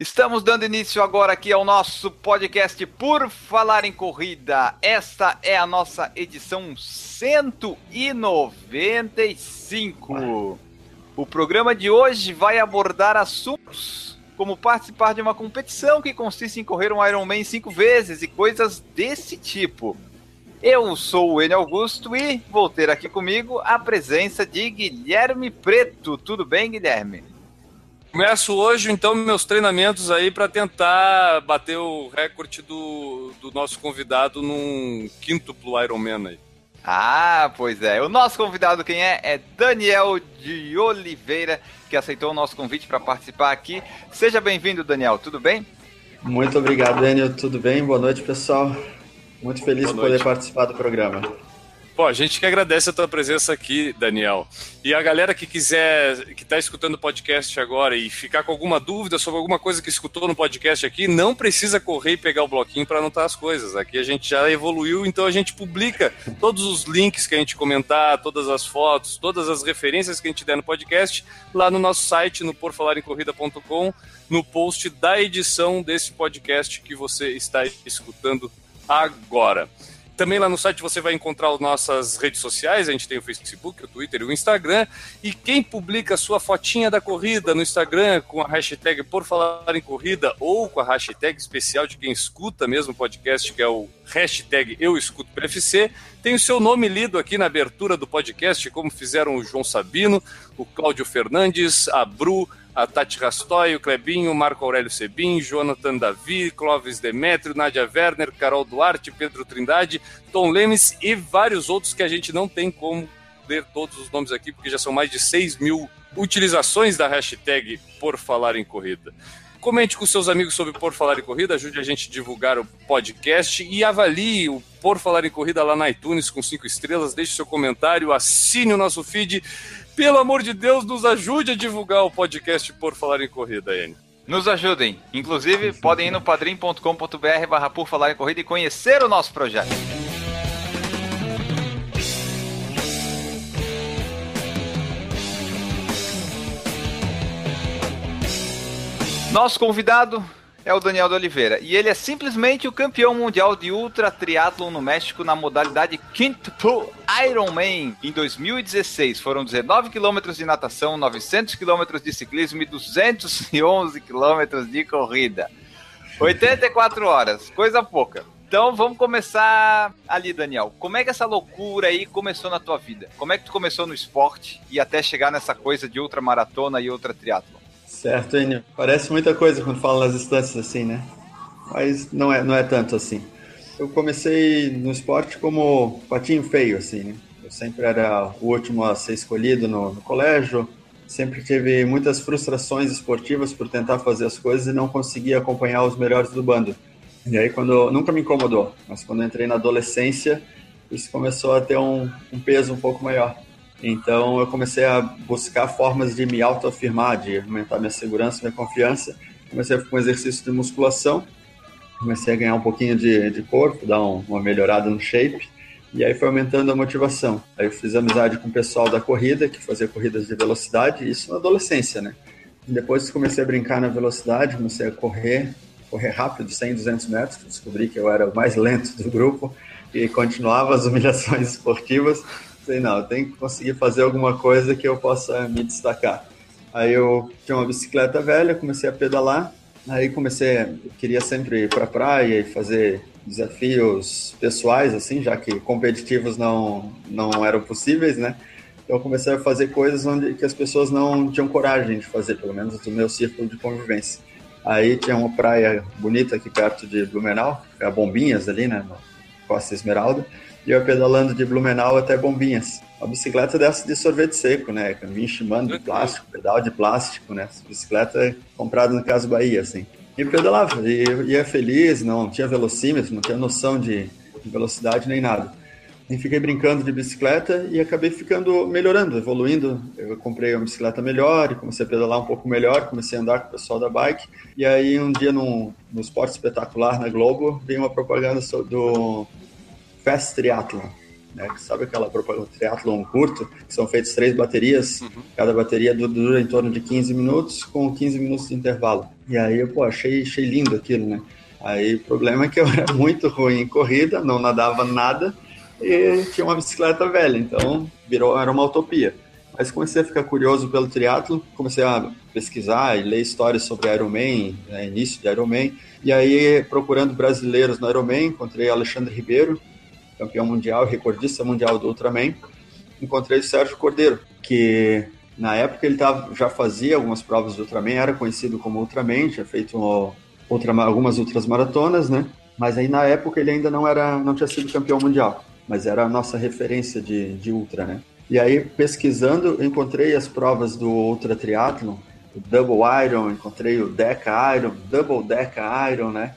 Estamos dando início agora aqui ao nosso podcast Por Falar em Corrida. Esta é a nossa edição 195. O programa de hoje vai abordar assuntos como participar de uma competição que consiste em correr um Ironman cinco vezes e coisas desse tipo. Eu sou o Enio Augusto e vou ter aqui comigo a presença de Guilherme Preto. Tudo bem, Guilherme? Começo hoje, então, meus treinamentos aí para tentar bater o recorde do, do nosso convidado num quíntuplo Ironman aí. Ah, pois é. O nosso convidado quem é? É Daniel de Oliveira, que aceitou o nosso convite para participar aqui. Seja bem-vindo, Daniel. Tudo bem? Muito obrigado, Daniel. Tudo bem? Boa noite, pessoal. Muito feliz de poder participar do programa. Pô, a gente que agradece a tua presença aqui, Daniel. E a galera que quiser, que está escutando o podcast agora e ficar com alguma dúvida sobre alguma coisa que escutou no podcast aqui, não precisa correr e pegar o bloquinho para anotar as coisas. Aqui a gente já evoluiu, então a gente publica todos os links que a gente comentar, todas as fotos, todas as referências que a gente der no podcast lá no nosso site, no porfalarencorrida.com, no post da edição desse podcast que você está escutando agora. Também lá no site você vai encontrar as nossas redes sociais, a gente tem o Facebook, o Twitter e o Instagram. E quem publica sua fotinha da corrida no Instagram com a hashtag Por Falar em Corrida ou com a hashtag especial de quem escuta mesmo o podcast, que é o hashtag Eu Escuto PFC, tem o seu nome lido aqui na abertura do podcast, como fizeram o João Sabino, o Cláudio Fernandes, a Bru, a Tati Rastoy, o Clebinho, Marco Aurélio Sebin, Jonathan Davi, Clóvis Demétrio, Nádia Werner, Carol Duarte, Pedro Trindade, Tom Lemes e vários outros que a gente não tem como ler todos os nomes aqui, porque já são mais de 6 mil utilizações da hashtag Por Falar em Corrida. Comente com seus amigos sobre Por Falar em Corrida, ajude a gente a divulgar o podcast e avalie o Por Falar em Corrida lá na iTunes com cinco estrelas, deixe seu comentário, assine o nosso feed. Pelo amor de Deus, nos ajude a divulgar o podcast Por Falar em Corrida, Enio. Nos ajudem. Inclusive, podem ir no padrim.com.br barra por falar em corrida e conhecer o nosso projeto. Nosso convidado é o Daniel de Oliveira e ele é simplesmente o campeão mundial de ultra triatlon no México na modalidade Quintuple Ironman. Em 2016 foram 19 quilômetros de natação, 900 quilômetros de ciclismo e 211 quilômetros de corrida. 84 horas, coisa pouca. Então vamos começar ali, Daniel. Como é que essa loucura aí começou na tua vida? Como é que tu começou no esporte e até chegar nessa coisa de ultramaratona e ultra triatlon? Certo, Enio. Parece muita coisa quando fala nas distâncias assim, né? Mas não é, não é tanto assim. Eu comecei no esporte como patinho feio, assim, né? Eu sempre era o último a ser escolhido no, no colégio, sempre tive muitas frustrações esportivas por tentar fazer as coisas e não conseguia acompanhar os melhores do bando. E aí, quando nunca me incomodou, mas quando entrei na adolescência, isso começou a ter um, um peso um pouco maior. Então, eu comecei a buscar formas de me autoafirmar, de aumentar minha segurança, minha confiança. Comecei com exercício de musculação, comecei a ganhar um pouquinho de, de corpo, dar um, uma melhorada no shape. E aí foi aumentando a motivação. Aí eu fiz amizade com o pessoal da corrida, que fazia corridas de velocidade, isso na adolescência, né? E depois comecei a brincar na velocidade, comecei a correr, correr rápido, 100, 200 metros, descobri que eu era o mais lento do grupo e continuava as humilhações esportivas. Falei, não, eu tenho que conseguir fazer alguma coisa que eu possa me destacar. Aí eu tinha uma bicicleta velha, comecei a pedalar, aí comecei, queria sempre ir para praia e fazer desafios pessoais, assim, já que competitivos não, não eram possíveis, né? Então eu comecei a fazer coisas onde que as pessoas não tinham coragem de fazer, pelo menos do meu círculo de convivência. Aí tinha uma praia bonita aqui perto de Blumenau, é a Bombinhas ali, né, no Costa Esmeralda, e eu pedalando de Blumenau até Bombinhas. A bicicleta dessa de sorvete seco, né, vinha chimando de plástico, pedal de plástico, né, bicicleta comprada no Caso Bahia, assim. E pedalava, e ia feliz, não tinha velocímetro, não tinha noção de velocidade nem nada. e fiquei brincando de bicicleta e acabei ficando melhorando, evoluindo. Eu comprei uma bicicleta melhor e comecei a pedalar um pouco melhor, comecei a andar com o pessoal da bike. E aí um dia no, no Esporte Espetacular na Globo, veio uma propaganda do Fast Triathlon. Né? Sabe aquela propaganda triatlon curto, que são feitas três baterias, uhum. cada bateria dura em torno de 15 minutos, com 15 minutos de intervalo. E aí, pô, achei, achei lindo aquilo, né? Aí o problema é que eu era muito ruim em corrida, não nadava nada, e tinha uma bicicleta velha, então virou, era uma utopia. Mas comecei a ficar curioso pelo triatlo, comecei a pesquisar e ler histórias sobre Ironman, né, início de Ironman, e aí procurando brasileiros no Ironman, encontrei Alexandre Ribeiro, campeão mundial, recordista mundial do Ultraman, encontrei o Sérgio Cordeiro, que na época ele tava, já fazia algumas provas de Ultraman, era conhecido como Ultraman, tinha feito outra, algumas outras maratonas, né? Mas aí na época ele ainda não era, não tinha sido campeão mundial mas era a nossa referência de, de ultra, né? E aí, pesquisando, encontrei as provas do Ultra Triathlon, o Double Iron, encontrei o Deca Iron, Double Deca Iron, né?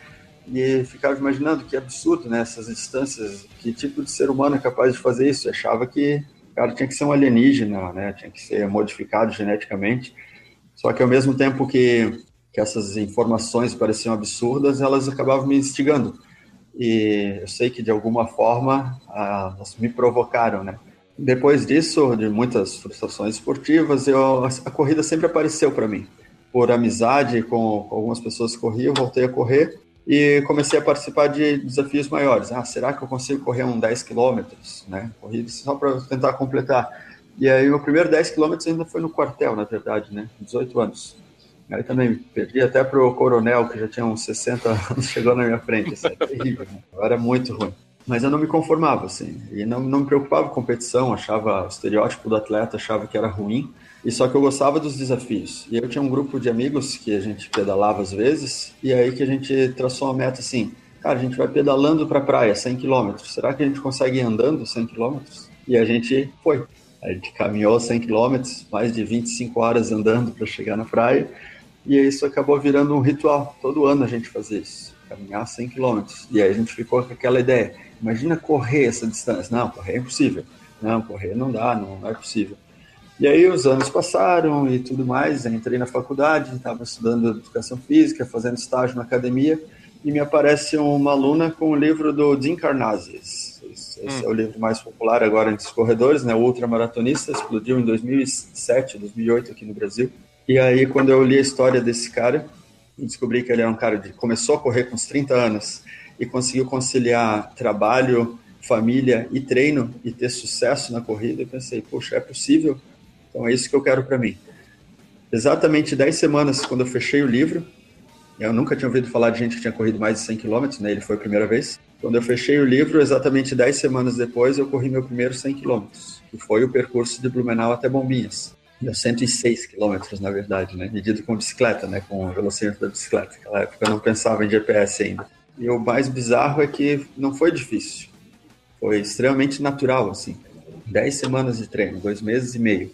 E ficava imaginando que absurdo, né? Essas distâncias, que tipo de ser humano é capaz de fazer isso? Eu achava que o cara tinha que ser um alienígena, né? Tinha que ser modificado geneticamente. Só que ao mesmo tempo que, que essas informações pareciam absurdas, elas acabavam me instigando e eu sei que de alguma forma elas me provocaram, né? Depois disso, de muitas frustrações esportivas, eu, a corrida sempre apareceu para mim. Por amizade com, algumas pessoas que corriam, voltei a correr e comecei a participar de desafios maiores. Ah, será que eu consigo correr um 10 quilômetros? Né? Corrida só para tentar completar. E aí, o primeiro 10 quilômetros ainda foi no quartel, na verdade, né? 18 anos. Aí também perdi até pro coronel, que já tinha uns 60 anos, chegou na minha frente. Isso é terrível, né? era muito ruim. Mas eu não me conformava, assim. E não, não me preocupava com competição, achava o estereótipo do atleta, achava que era ruim. E só que eu gostava dos desafios. E eu tinha um grupo de amigos que a gente pedalava às vezes, e aí que a gente traçou uma meta assim: cara, a gente vai pedalando para a praia 100 km. Será que a gente consegue ir andando 100 km? E a gente foi. A gente caminhou 100 km, mais de 25 horas andando para chegar na praia. E isso acabou virando um ritual. Todo ano a gente fazia isso, caminhar 100 km. E aí a gente ficou com aquela ideia: imagina correr essa distância. Não, correr é impossível. Não, correr não dá, não, não é possível. E aí os anos passaram e tudo mais. Entrei na faculdade, estava estudando educação física, fazendo estágio na academia, e me aparece uma aluna com o livro do Dean Karnazes. Esse, hum. é o livro mais popular agora entre os corredores, né? O Ultramaratonista, explodiu em 2007, 2008 aqui no Brasil. E aí, quando eu li a história desse cara, descobri que ele era um cara que começou a correr com uns 30 anos e conseguiu conciliar trabalho, família e treino e ter sucesso na corrida, eu pensei, poxa, é possível? Então é isso que eu quero para mim. Exatamente 10 semanas quando eu fechei o livro, eu nunca tinha ouvido falar de gente que tinha corrido mais de 100 km, né? Ele foi a primeira vez. Quando eu fechei o livro, exatamente 10 semanas depois, eu corri meu primeiro 100 km, que foi o percurso de Blumenau até Bombinhas. Deu 106 quilômetros, na verdade, né? Medido com bicicleta, né? Com o velocímetro da bicicleta. Naquela época eu não pensava em GPS ainda. E o mais bizarro é que não foi difícil. Foi extremamente natural, assim. Dez semanas de treino, dois meses e meio.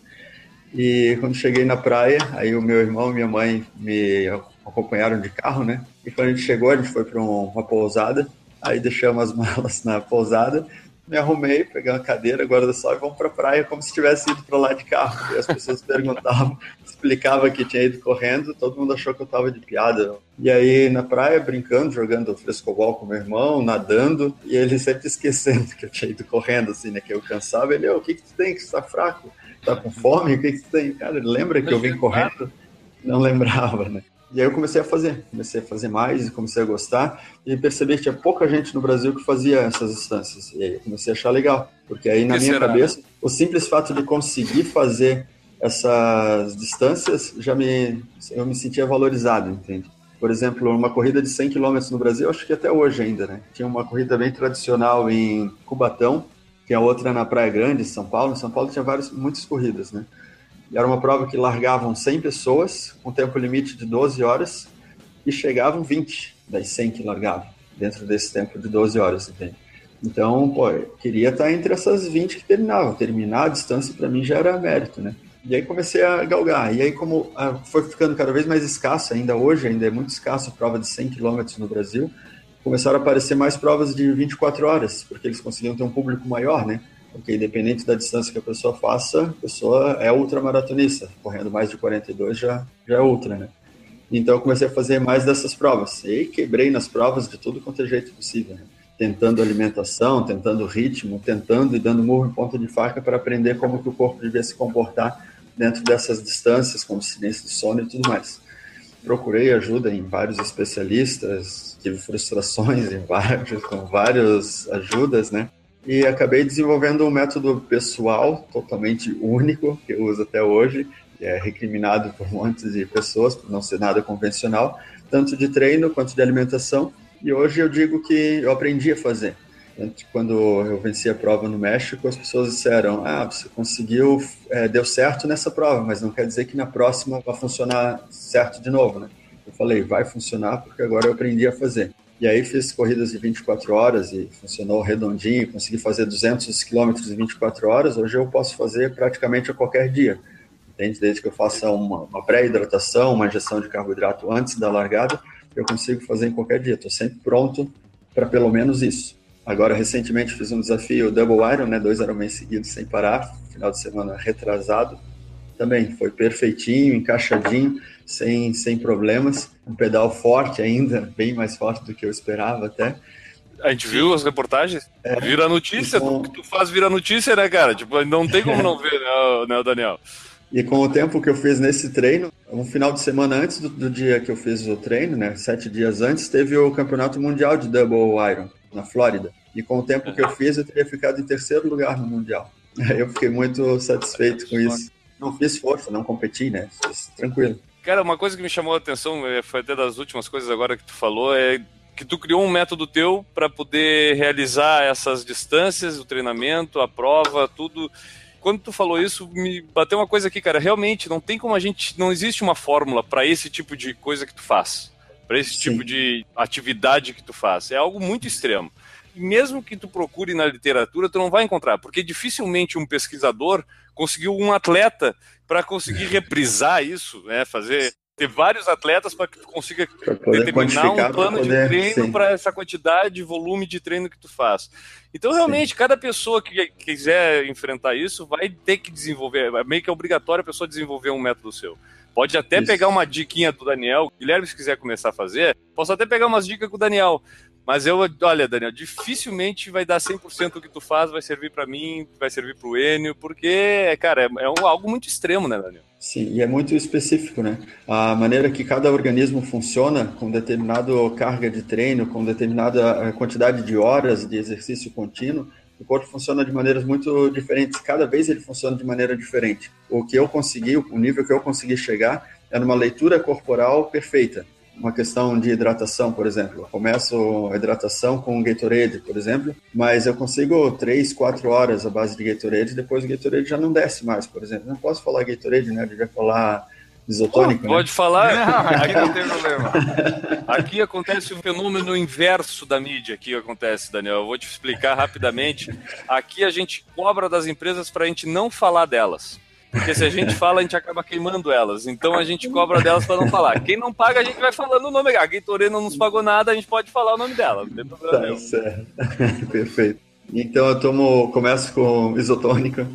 E quando cheguei na praia, aí o meu irmão e minha mãe me acompanharam de carro, né? E quando a gente chegou, a gente foi para uma pousada. Aí deixamos as malas na pousada me arrumei, peguei uma cadeira, guarda-sol e vamos para a praia como se tivesse ido para lá de carro. E as pessoas perguntavam, explicava que tinha ido correndo, todo mundo achou que eu estava de piada. E aí na praia, brincando, jogando frescobol com meu irmão, nadando, e ele sempre esquecendo que eu tinha ido correndo, assim, né? Que eu cansava. Ele, o que que tu tem? Que tu tá fraco? Tá com fome? O que que tem? Cara, lembra que eu vim correndo? Não lembrava, né? E aí eu comecei a fazer, comecei a fazer mais e comecei a gostar e percebi que tinha pouca gente no Brasil que fazia essas distâncias. E aí eu comecei a achar legal, porque aí na que minha será? cabeça, o simples fato de conseguir fazer essas distâncias já me eu me sentia valorizado, entende? Por exemplo, uma corrida de 100 km no Brasil, acho que até hoje ainda, né? Tinha uma corrida bem tradicional em Cubatão, que é outra na Praia Grande, São Paulo. Em São Paulo tinha várias, muitas corridas, né? E era uma prova que largavam 100 pessoas, com tempo limite de 12 horas, e chegavam 20 das 100 que largavam, dentro desse tempo de 12 horas, entende? Então, pô, queria estar entre essas 20 que terminavam. Terminar a distância para mim já era mérito, né? E aí comecei a galgar. E aí, como ah, foi ficando cada vez mais escasso, ainda hoje, ainda é muito escasso a prova de 100 km no Brasil, começaram a aparecer mais provas de 24 horas, porque eles conseguiam ter um público maior, né? Porque independente da distância que a pessoa faça, a pessoa é ultramaratonista, correndo mais de 42 já, já é ultra, né? Então eu comecei a fazer mais dessas provas. E quebrei nas provas de tudo quanto é jeito possível. Né? Tentando alimentação, tentando ritmo, tentando e dando murro em ponta de faca para aprender como que o corpo devia se comportar dentro dessas distâncias, como silêncio de sono e tudo mais. Procurei ajuda em vários especialistas, tive frustrações em vários, com várias ajudas, né? E acabei desenvolvendo um método pessoal totalmente único, que eu uso até hoje, é recriminado por um monte de pessoas por não ser nada convencional, tanto de treino quanto de alimentação. E hoje eu digo que eu aprendi a fazer. Quando eu venci a prova no México, as pessoas disseram: Ah, você conseguiu, é, deu certo nessa prova, mas não quer dizer que na próxima vai funcionar certo de novo, né? Eu falei: Vai funcionar porque agora eu aprendi a fazer. E aí fiz corridas de 24 horas e funcionou redondinho, consegui fazer 200 quilômetros em 24 horas. Hoje eu posso fazer praticamente a qualquer dia entende? Desde que eu faça uma, uma pré-hidratação, uma injeção de carboidrato antes da largada, eu consigo fazer em qualquer dia. Estou sempre pronto para pelo menos isso. Agora, recentemente fiz um desafio Double Iron, né? Dois Ironman seguidos sem parar, final de semana retrasado. Também foi perfeitinho, encaixadinho, sem, sem problemas. Um pedal forte ainda, bem mais forte do que eu esperava até. A gente viu as reportagens? É, vira notícia, então... tu faz vira notícia, né, cara? Tipo, não tem como não ver, né, né Daniel? E com o tempo que eu fiz nesse treino, um final de semana antes do, do, dia que eu fiz o treino, né, sete dias antes, teve o Campeonato Mundial de Double Iron na Flórida. E com o tempo que eu fiz, eu teria ficado em terceiro lugar no Mundial. Eu fiquei muito satisfeito com isso. Não fiz força, não competi, né? Fiz tranquilo. Cara, uma coisa que me chamou a atenção, é, foi até das últimas coisas agora que tu falou, é que tu criou um método teu para poder realizar essas distâncias, o treinamento, a prova, tudo quando tu falou isso, me bateu uma coisa aqui, cara. Realmente, não tem como a gente. Não existe uma fórmula para esse tipo de coisa que tu faz. Para esse Sim. tipo de atividade que tu faz. É algo muito extremo. E mesmo que tu procure na literatura, tu não vai encontrar, porque dificilmente um pesquisador conseguiu um atleta para conseguir reprisar isso, né? Fazer ter vários atletas para que tu consiga determinar um plano de treino para essa quantidade de volume de treino que tu faz. Então, realmente, sim. cada pessoa que quiser enfrentar isso vai ter que desenvolver, é meio que é obrigatório a pessoa desenvolver um método seu. Pode até isso. pegar uma diquinha do Daniel, Guilherme, se quiser começar a fazer, posso até pegar umas dicas com o Daniel. Mas eu, olha, Daniel, dificilmente vai dar 100% do que tu faz, vai servir para mim, vai servir para o Enio, porque, cara, é, é um, algo muito extremo, né, Daniel? Sim, e é muito específico, né? A maneira que cada organismo funciona com determinada carga de treino, com determinada eh, quantidade de horas de exercício contínuo, o corpo funciona de maneiras muito diferentes. Cada vez ele funciona de maneira diferente. O que eu consegui, o nível que eu consegui chegar, é numa leitura corporal perfeita uma questão de hidratação, por exemplo. Eu começo a hidratação com Gatorade, por exemplo, mas eu consigo 3, 4 horas a base de Gatorade, depois o Gatorade já não desce mais, por exemplo. Não posso falar Gatorade, né? Eu devia falar isotônico, né? Pode falar, não, aqui não tem problema. Aqui acontece o um fenômeno inverso da mídia, aqui acontece, Daniel. Eu vou te explicar rapidamente. Aqui a gente cobra das empresas para a gente não falar delas. Porque se a gente fala, a gente acaba queimando elas. Então a gente cobra delas para não falar. Quem não paga, a gente vai falando o nome. A Gatorade não nos pagou nada, a gente pode falar o nome dela. Não tem problema. Tá certo. Perfeito. Então eu tomo, começo com isotônico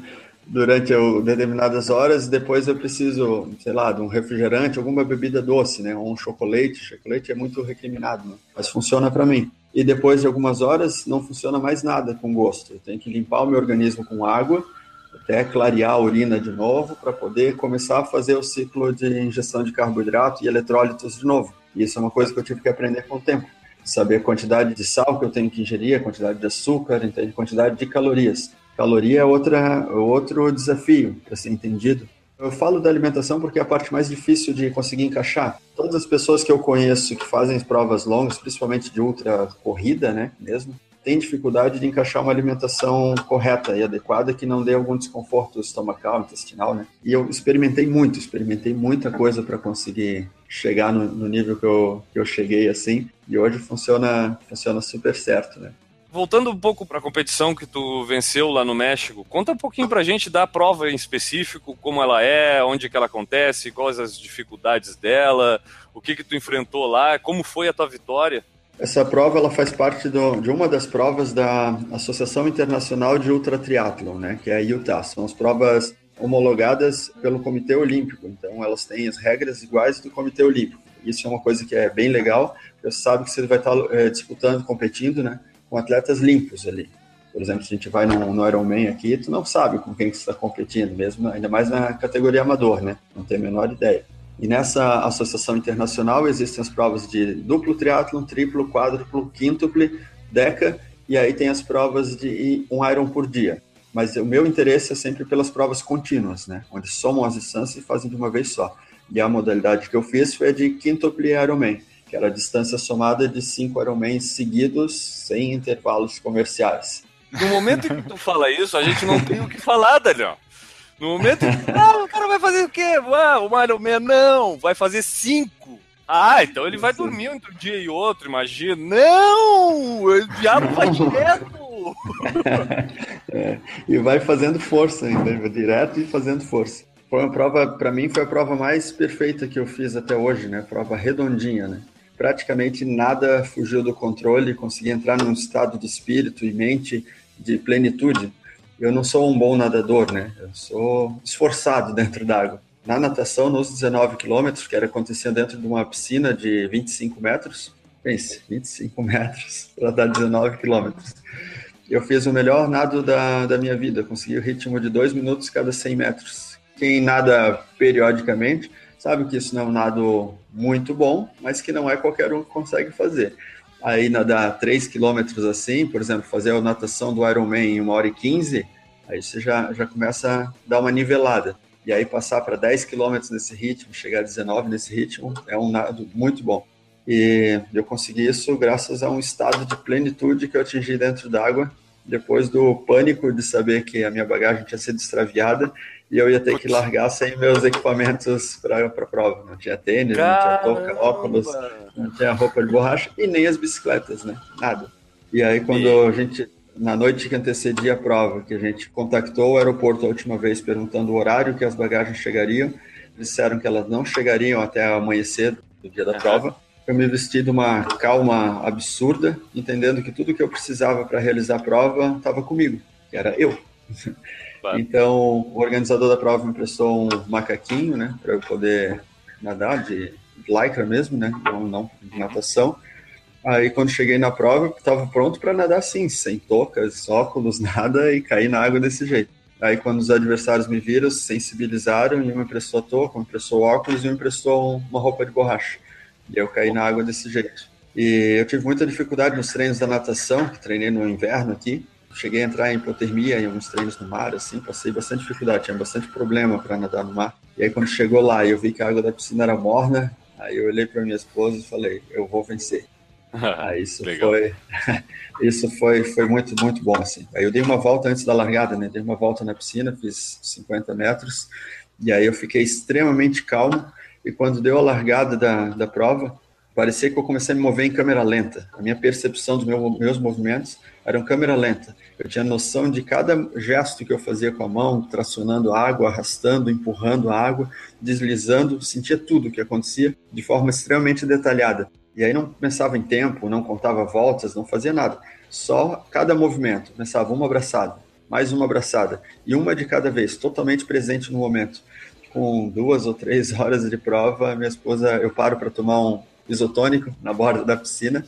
durante determinadas horas, depois eu preciso, sei lá, de um refrigerante, alguma bebida doce, né? Ou um chocolate. Chocolate é muito recriminado, né? mas funciona para mim. E depois de algumas horas não funciona mais nada com gosto. Eu tenho que limpar o meu organismo com água até clarear a urina de novo para poder começar a fazer o ciclo de injeção de carboidrato e eletrólitos de novo. E isso é uma coisa que eu tive que aprender com o tempo. Saber a quantidade de sal que eu tenho que ingerir, a quantidade de açúcar, a quantidade de calorias. Caloria é outra, outro desafio para ser entendido. Eu falo da alimentação porque é a parte mais difícil de conseguir encaixar. Todas as pessoas que eu conheço que fazem provas longas, principalmente de ultra corrida, né, mesmo, tem dificuldade de encaixar uma alimentação correta e adequada que não dê algum desconforto estomacal, intestinal, né? E eu experimentei muito, experimentei muita coisa para conseguir chegar no, no, nível que eu, que eu cheguei assim, e hoje funciona, funciona super certo, né? Voltando um pouco para a competição que tu venceu lá no México, conta um pouquinho para a gente da prova em específico, como ela é, onde que ela acontece, quais as dificuldades dela, o que que tu enfrentou lá, como foi a tua vitória? Essa prova ela faz parte do, de uma das provas da Associação Internacional de Ultra Triathlon, né, que é a IUTA. São as provas homologadas pelo Comitê Olímpico. Então, elas têm as regras iguais do Comitê Olímpico. Isso é uma coisa que é bem legal, porque você sabe que você vai estar é, disputando, competindo, né, com atletas limpos ali. Por exemplo, se a gente vai no, no Ironman aqui, tu não sabe com quem está competindo, mesmo ainda mais na categoria amador, né? Não tem a menor ideia. E nessa associação internacional existem as provas de duplo triatlon, triplo, quádruplo, quíntuplo, deca, e aí tem as provas de um Iron por dia. Mas o meu interesse é sempre pelas provas contínuas, né? Onde somam as distâncias e fazem de uma vez só. E a modalidade que eu fiz foi a de quíntuplo Ironman, que era a distância somada de cinco Ironmans seguidos, sem intervalos comerciais. No momento em que tu fala isso, a gente não tem o que falar, Daniel. No momento em que. Ah, o cara vai fazer o quê? Ah, o Man, não, vai fazer cinco. Ah, então ele vai dormir entre um dia e outro, imagina. Não! O diabo vai direto! é, e vai fazendo força ainda, direto e fazendo força. Foi uma prova, para mim, foi a prova mais perfeita que eu fiz até hoje, né? Prova redondinha, né? Praticamente nada fugiu do controle, consegui entrar num estado de espírito e mente de plenitude. Eu não sou um bom nadador, né? Eu sou esforçado dentro d'água. Na natação, nos 19 quilômetros, que era acontecer dentro de uma piscina de 25 metros, pense, 25 metros para dar 19 quilômetros. Eu fiz o melhor nado da, da minha vida, consegui o ritmo de 2 minutos cada 100 metros. Quem nada periodicamente sabe que isso não é um nado muito bom, mas que não é qualquer um que consegue fazer aí nadar 3 quilômetros assim, por exemplo, fazer a natação do Ironman em 1 hora e 15, aí você já, já começa a dar uma nivelada. E aí passar para 10 quilômetros nesse ritmo, chegar a 19 nesse ritmo, é um nado muito bom. E eu consegui isso graças a um estado de plenitude que eu atingi dentro d'água, depois do pânico de saber que a minha bagagem tinha sido extraviada e eu ia ter que largar sem meus equipamentos para a prova. Não tinha tênis, Caramba. não tinha touca, óculos, não tinha roupa de borracha e nem as bicicletas, né? Nada. E aí, quando e... a gente, na noite que antecedia a prova, que a gente contactou o aeroporto a última vez perguntando o horário que as bagagens chegariam, disseram que elas não chegariam até amanhecer do dia da uhum. prova. Eu me vesti de uma calma absurda, entendendo que tudo que eu precisava para realizar a prova estava comigo, que era eu. Claro. Então, o organizador da prova me prestou um macaquinho, né, para eu poder nadar de lycra mesmo, né, não, não de natação. Aí, quando cheguei na prova, estava pronto para nadar assim, sem toucas, óculos, nada, e cair na água desse jeito. Aí, quando os adversários me viram, se sensibilizaram, e me emprestou a touca, me emprestou óculos e me emprestou uma roupa de borracha. E eu caí na água desse jeito. E eu tive muita dificuldade nos treinos da natação, que treinei no inverno aqui, cheguei a entrar em hipotermia em alguns treinos no mar, assim, passei bastante dificuldade, tinha bastante problema para nadar no mar. E aí quando chegou lá eu vi que a água da piscina era morna, aí eu olhei para minha esposa e falei, eu vou vencer. isso foi isso foi foi muito muito bom assim. Aí eu dei uma volta antes da largada, né? Dei uma volta na piscina, fiz 50 metros e aí eu fiquei extremamente calmo e quando deu a largada da, da prova, parecia que eu comecei a me mover em câmera lenta. A minha percepção dos meu, meus movimentos era em câmera lenta. Eu tinha noção de cada gesto que eu fazia com a mão, tracionando água, arrastando, empurrando a água, deslizando, sentia tudo o que acontecia de forma extremamente detalhada. E aí não pensava em tempo, não contava voltas, não fazia nada. Só cada movimento. Pensava uma abraçada, mais uma abraçada, e uma de cada vez, totalmente presente no momento. Com duas ou três horas de prova, minha esposa, eu paro para tomar um isotônico na borda da piscina.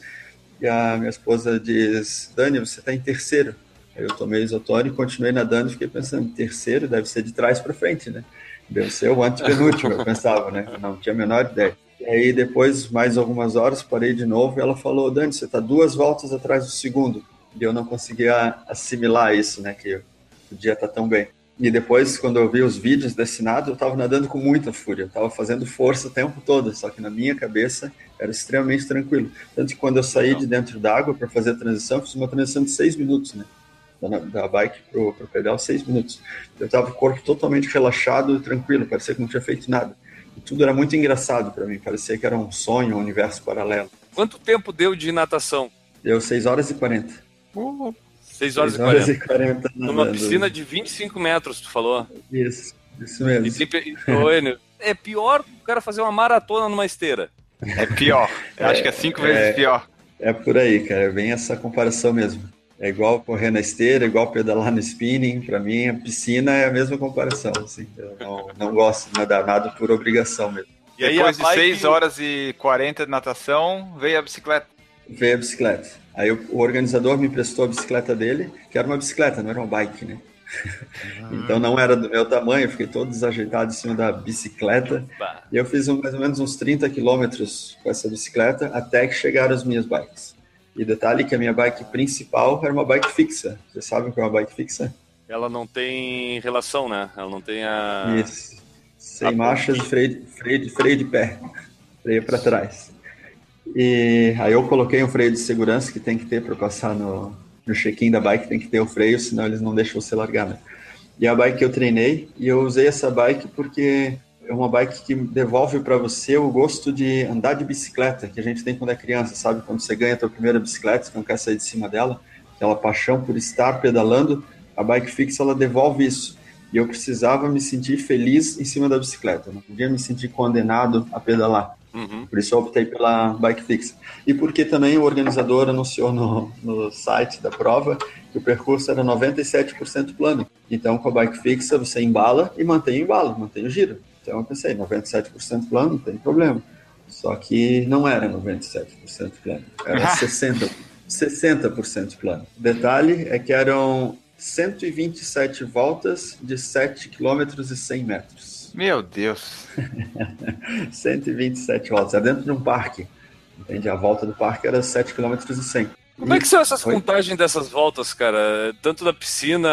E a minha esposa diz: Dani, você está em terceiro. Aí eu tomei isotônico, continuei nadando e fiquei pensando: terceiro deve ser de trás para frente, né? Deve ser o antepenúltimo, eu pensava, né? Não tinha a menor ideia. E aí, depois, mais algumas horas, parei de novo e ela falou: Dani, você está duas voltas atrás do segundo. E eu não conseguia assimilar isso, né? Que podia estar tá tão bem. E depois, quando eu vi os vídeos desse nado, eu estava nadando com muita fúria, eu estava fazendo força o tempo todo, só que na minha cabeça era extremamente tranquilo. Tanto que quando eu saí de dentro d'água para fazer a transição, fiz uma transição de seis minutos, né? Da, da bike para o pedal, seis minutos. Eu estava com o corpo totalmente relaxado e tranquilo, parecia que não tinha feito nada. E tudo era muito engraçado para mim, parecia que era um sonho, um universo paralelo. Quanto tempo deu de natação? Deu 6 horas e 40. Uh, 6 horas, 6 horas e 40. E 40 Numa piscina de 25 metros, tu falou? Isso, isso mesmo. E, é pior o cara fazer uma maratona numa esteira. É pior. Eu acho que é cinco vezes é, pior. É por aí, cara. É bem essa comparação mesmo. É igual correr na esteira, é igual pedalar no spinning. Para mim, a piscina é a mesma comparação. Assim. Eu não, não gosto de nadar nada por obrigação mesmo. E aí, Depois de bike... 6 horas e 40 de natação, veio a bicicleta. Veio a bicicleta. Aí o, o organizador me emprestou a bicicleta dele, que era uma bicicleta, não era uma bike, né? então não era do meu tamanho, fiquei todo desajeitado em cima da bicicleta. E eu fiz um, mais ou menos uns 30 quilômetros com essa bicicleta até que chegaram as minhas bikes. E detalhe que a minha bike principal era uma bike fixa. Vocês sabem o que é uma bike fixa? Ela não tem relação, né? Ela não tem a. Isso. Sem a marchas, freio, freio, freio de pé. Freio para trás. E aí eu coloquei um freio de segurança que tem que ter para passar no, no check-in da bike tem que ter o freio, senão eles não deixam você largar, né? E a bike que eu treinei, e eu usei essa bike porque é uma bike que devolve para você o gosto de andar de bicicleta que a gente tem quando é criança, sabe? Quando você ganha a tua primeira bicicleta, você não quer sair de cima dela, aquela paixão por estar pedalando, a bike fixa ela devolve isso. E eu precisava me sentir feliz em cima da bicicleta, não podia me sentir condenado a pedalar. Uhum. Por isso eu optei pela bike fixa. E porque também o organizador anunciou no, no site da prova que o percurso era 97% plano. Então, com a bike fixa, você embala e mantém o embalo, mantém o giro. Então, eu pensei, 97% plano, não tem problema. Só que não era 97% plano, era 60%, 60% plano. O detalhe é que eram 127 voltas de 7 km e 100 metros. Meu Deus. 127 voltas. É dentro de um parque. Entende? A volta do parque era 7 km e 100. Como é que são essas Foi? contagens dessas voltas, cara? Tanto da piscina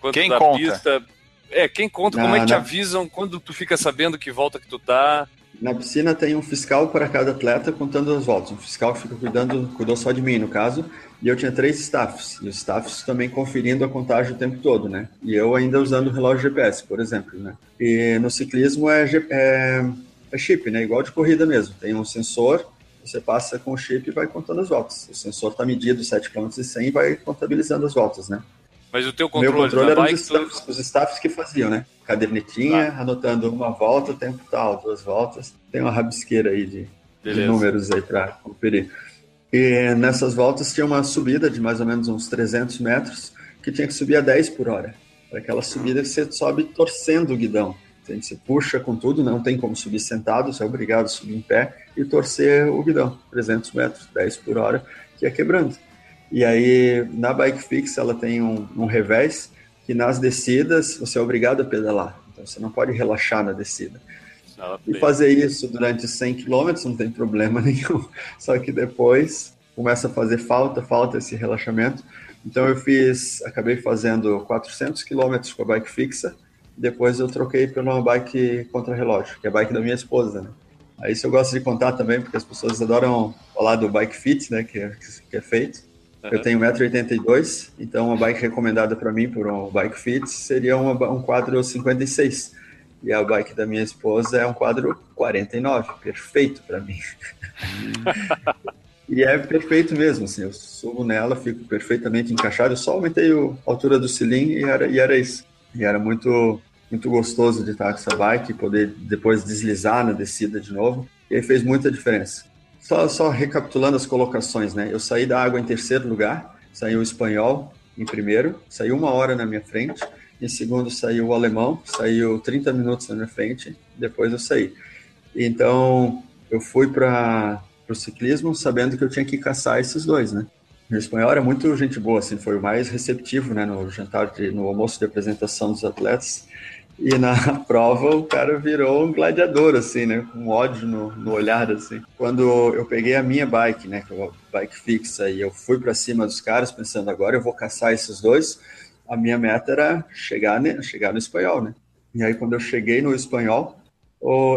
quanto quem da conta? pista. É, quem conta? Como é que te avisam quando tu fica sabendo que volta que tu tá? Na piscina tem um fiscal para cada atleta contando as voltas. Um fiscal fica cuidando, cuidou só de mim, no caso, e eu tinha três staffs, e os staffs também conferindo a contagem o tempo todo, né? E eu ainda usando o relógio GPS, por exemplo, né? E no ciclismo é, é, é chip, né? Igual de corrida mesmo. Tem um sensor, você passa com o chip e vai contando as voltas. O sensor está medido 7 km e 100 e vai contabilizando as voltas, né? Mas o teu controle, Meu controle era os staffs, tu... os staffs que faziam, né? Cadernetinha, ah. anotando uma volta, tempo tal, duas voltas. Tem uma rabisqueira aí de, de números aí para conferir. E nessas voltas tinha uma subida de mais ou menos uns 300 metros, que tinha que subir a 10 por hora. Para aquela subida que você sobe torcendo o guidão. Você puxa com tudo, não tem como subir sentado, você é obrigado a subir em pé e torcer o guidão. 300 metros, 10 por hora, que é quebrando. E aí, na bike fix, ela tem um, um revés que nas descidas você é obrigado a pedalar. Então, você não pode relaxar na descida. E fazer isso durante 100 km não tem problema nenhum. Só que depois começa a fazer falta, falta esse relaxamento. Então eu fiz, acabei fazendo 400 km com a bike fixa. Depois eu troquei pela bike contra relógio, que é a bike da minha esposa, né? Aí isso eu gosto de contar também, porque as pessoas adoram falar do bike fit, né, que é, que é feito. Eu tenho 1,82m, então uma bike recomendada para mim por um bike fit seria uma, um quadro 56. E a bike da minha esposa é um quadro 49, perfeito para mim. e é perfeito mesmo, assim, eu subo nela, fico perfeitamente encaixado, eu só aumentei a altura do cilindro e era, e era isso. E era muito, muito gostoso de estar com essa bike, poder depois deslizar na descida de novo, e aí fez muita diferença. Só, só recapitulando as colocações, né? Eu saí da água em terceiro lugar, saiu o espanhol em primeiro, saiu uma hora na minha frente. Em segundo saiu o alemão, saiu 30 minutos na minha frente. Depois eu saí. Então eu fui para o ciclismo sabendo que eu tinha que caçar esses dois, né? O espanhol era muito gente boa, assim, foi o mais receptivo, né, no jantar, de, no almoço de apresentação dos atletas. E na prova o cara virou um gladiador, assim, né? Com ódio no, no olhar, assim. Quando eu peguei a minha bike, né? Que é bike fixa, e eu fui para cima dos caras pensando, agora eu vou caçar esses dois. A minha meta era chegar, né, chegar no espanhol, né? E aí quando eu cheguei no espanhol,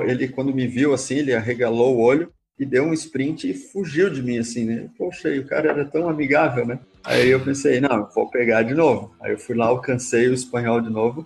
ele quando me viu assim, ele arregalou o olho e deu um sprint e fugiu de mim, assim, né? Poxa, e o cara era tão amigável, né? Aí eu pensei, não, vou pegar de novo. Aí eu fui lá, alcancei o espanhol de novo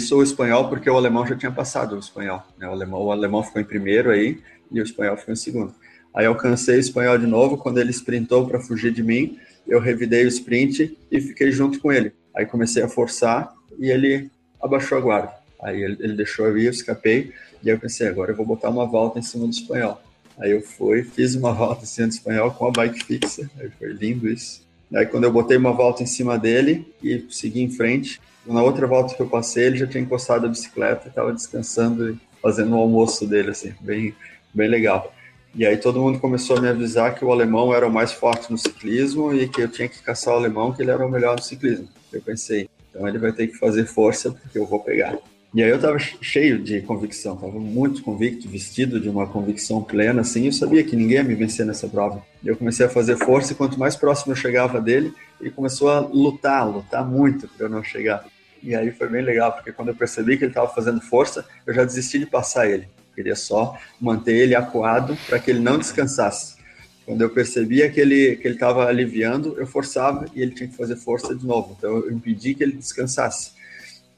sou o espanhol porque o alemão já tinha passado o espanhol. Né? O, alemão, o alemão ficou em primeiro aí e o espanhol ficou em segundo. Aí alcancei o espanhol de novo. Quando ele sprintou para fugir de mim, eu revidei o sprint e fiquei junto com ele. Aí comecei a forçar e ele abaixou a guarda. Aí ele, ele deixou eu ir, eu escapei. E aí eu pensei, agora eu vou botar uma volta em cima do espanhol. Aí eu fui, fiz uma volta assim de espanhol com a bike fixa, aí foi lindo isso. Aí quando eu botei uma volta em cima dele e segui em frente, na outra volta que eu passei, ele já tinha encostado a bicicleta, estava descansando e fazendo o almoço dele, assim, bem, bem legal. E aí todo mundo começou a me avisar que o alemão era o mais forte no ciclismo e que eu tinha que caçar o alemão, que ele era o melhor no ciclismo. Eu pensei, então ele vai ter que fazer força porque eu vou pegar. E aí eu estava cheio de convicção, estava muito convicto, vestido de uma convicção plena, assim, eu sabia que ninguém ia me vencer nessa prova. Eu comecei a fazer força e quanto mais próximo eu chegava dele, ele começou a lutar, lutar muito para eu não chegar. E aí foi bem legal, porque quando eu percebi que ele estava fazendo força, eu já desisti de passar ele. Eu queria só manter ele acuado para que ele não descansasse. Quando eu percebia que ele que ele estava aliviando, eu forçava e ele tinha que fazer força de novo. Então eu impedi que ele descansasse.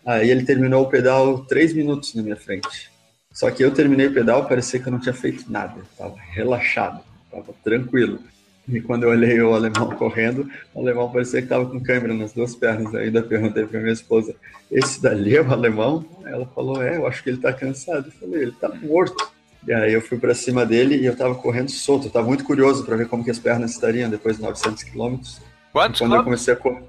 Aí ele terminou o pedal três minutos na minha frente. Só que eu terminei o pedal, parecia que eu não tinha feito nada. Estava relaxado, estava tranquilo. E quando eu olhei o alemão correndo, o alemão parecia que estava com câmera nas duas pernas. Ainda perguntei para minha esposa: Esse dali é o alemão? Ela falou: É, eu acho que ele está cansado. Eu falei: Ele está morto. E aí eu fui para cima dele e eu estava correndo solto. Eu estava muito curioso para ver como que as pernas estariam depois de 900 quilômetros. Quantos Quando eu comecei a correr,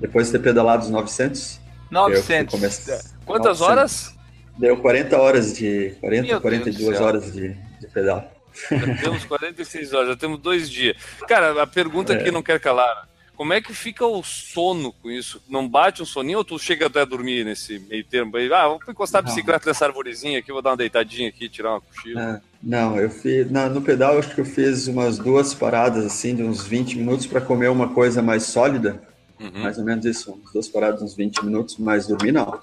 depois de ter pedalado os 900, 900. comecei- Quantas 900. horas? Deu 40 horas de. 40, Meu Deus do 42 céu. horas de, de pedal. Já temos 46 horas, já temos dois dias. Cara, a pergunta É. que não quer calar. Como é que fica o sono com isso? Não bate um soninho ou tu chega até a dormir nesse meio termo? aí? Ah, vou encostar a bicicleta nessa arvorezinha aqui, vou dar uma deitadinha aqui, tirar uma cochila. Ah, não, eu fiz. na- no pedal, acho que eu fiz umas duas paradas, assim, de uns 20 minutos para comer uma coisa mais sólida. Uhum. Mais ou menos isso, umas duas paradas, uns 20 minutos, mas dormir não.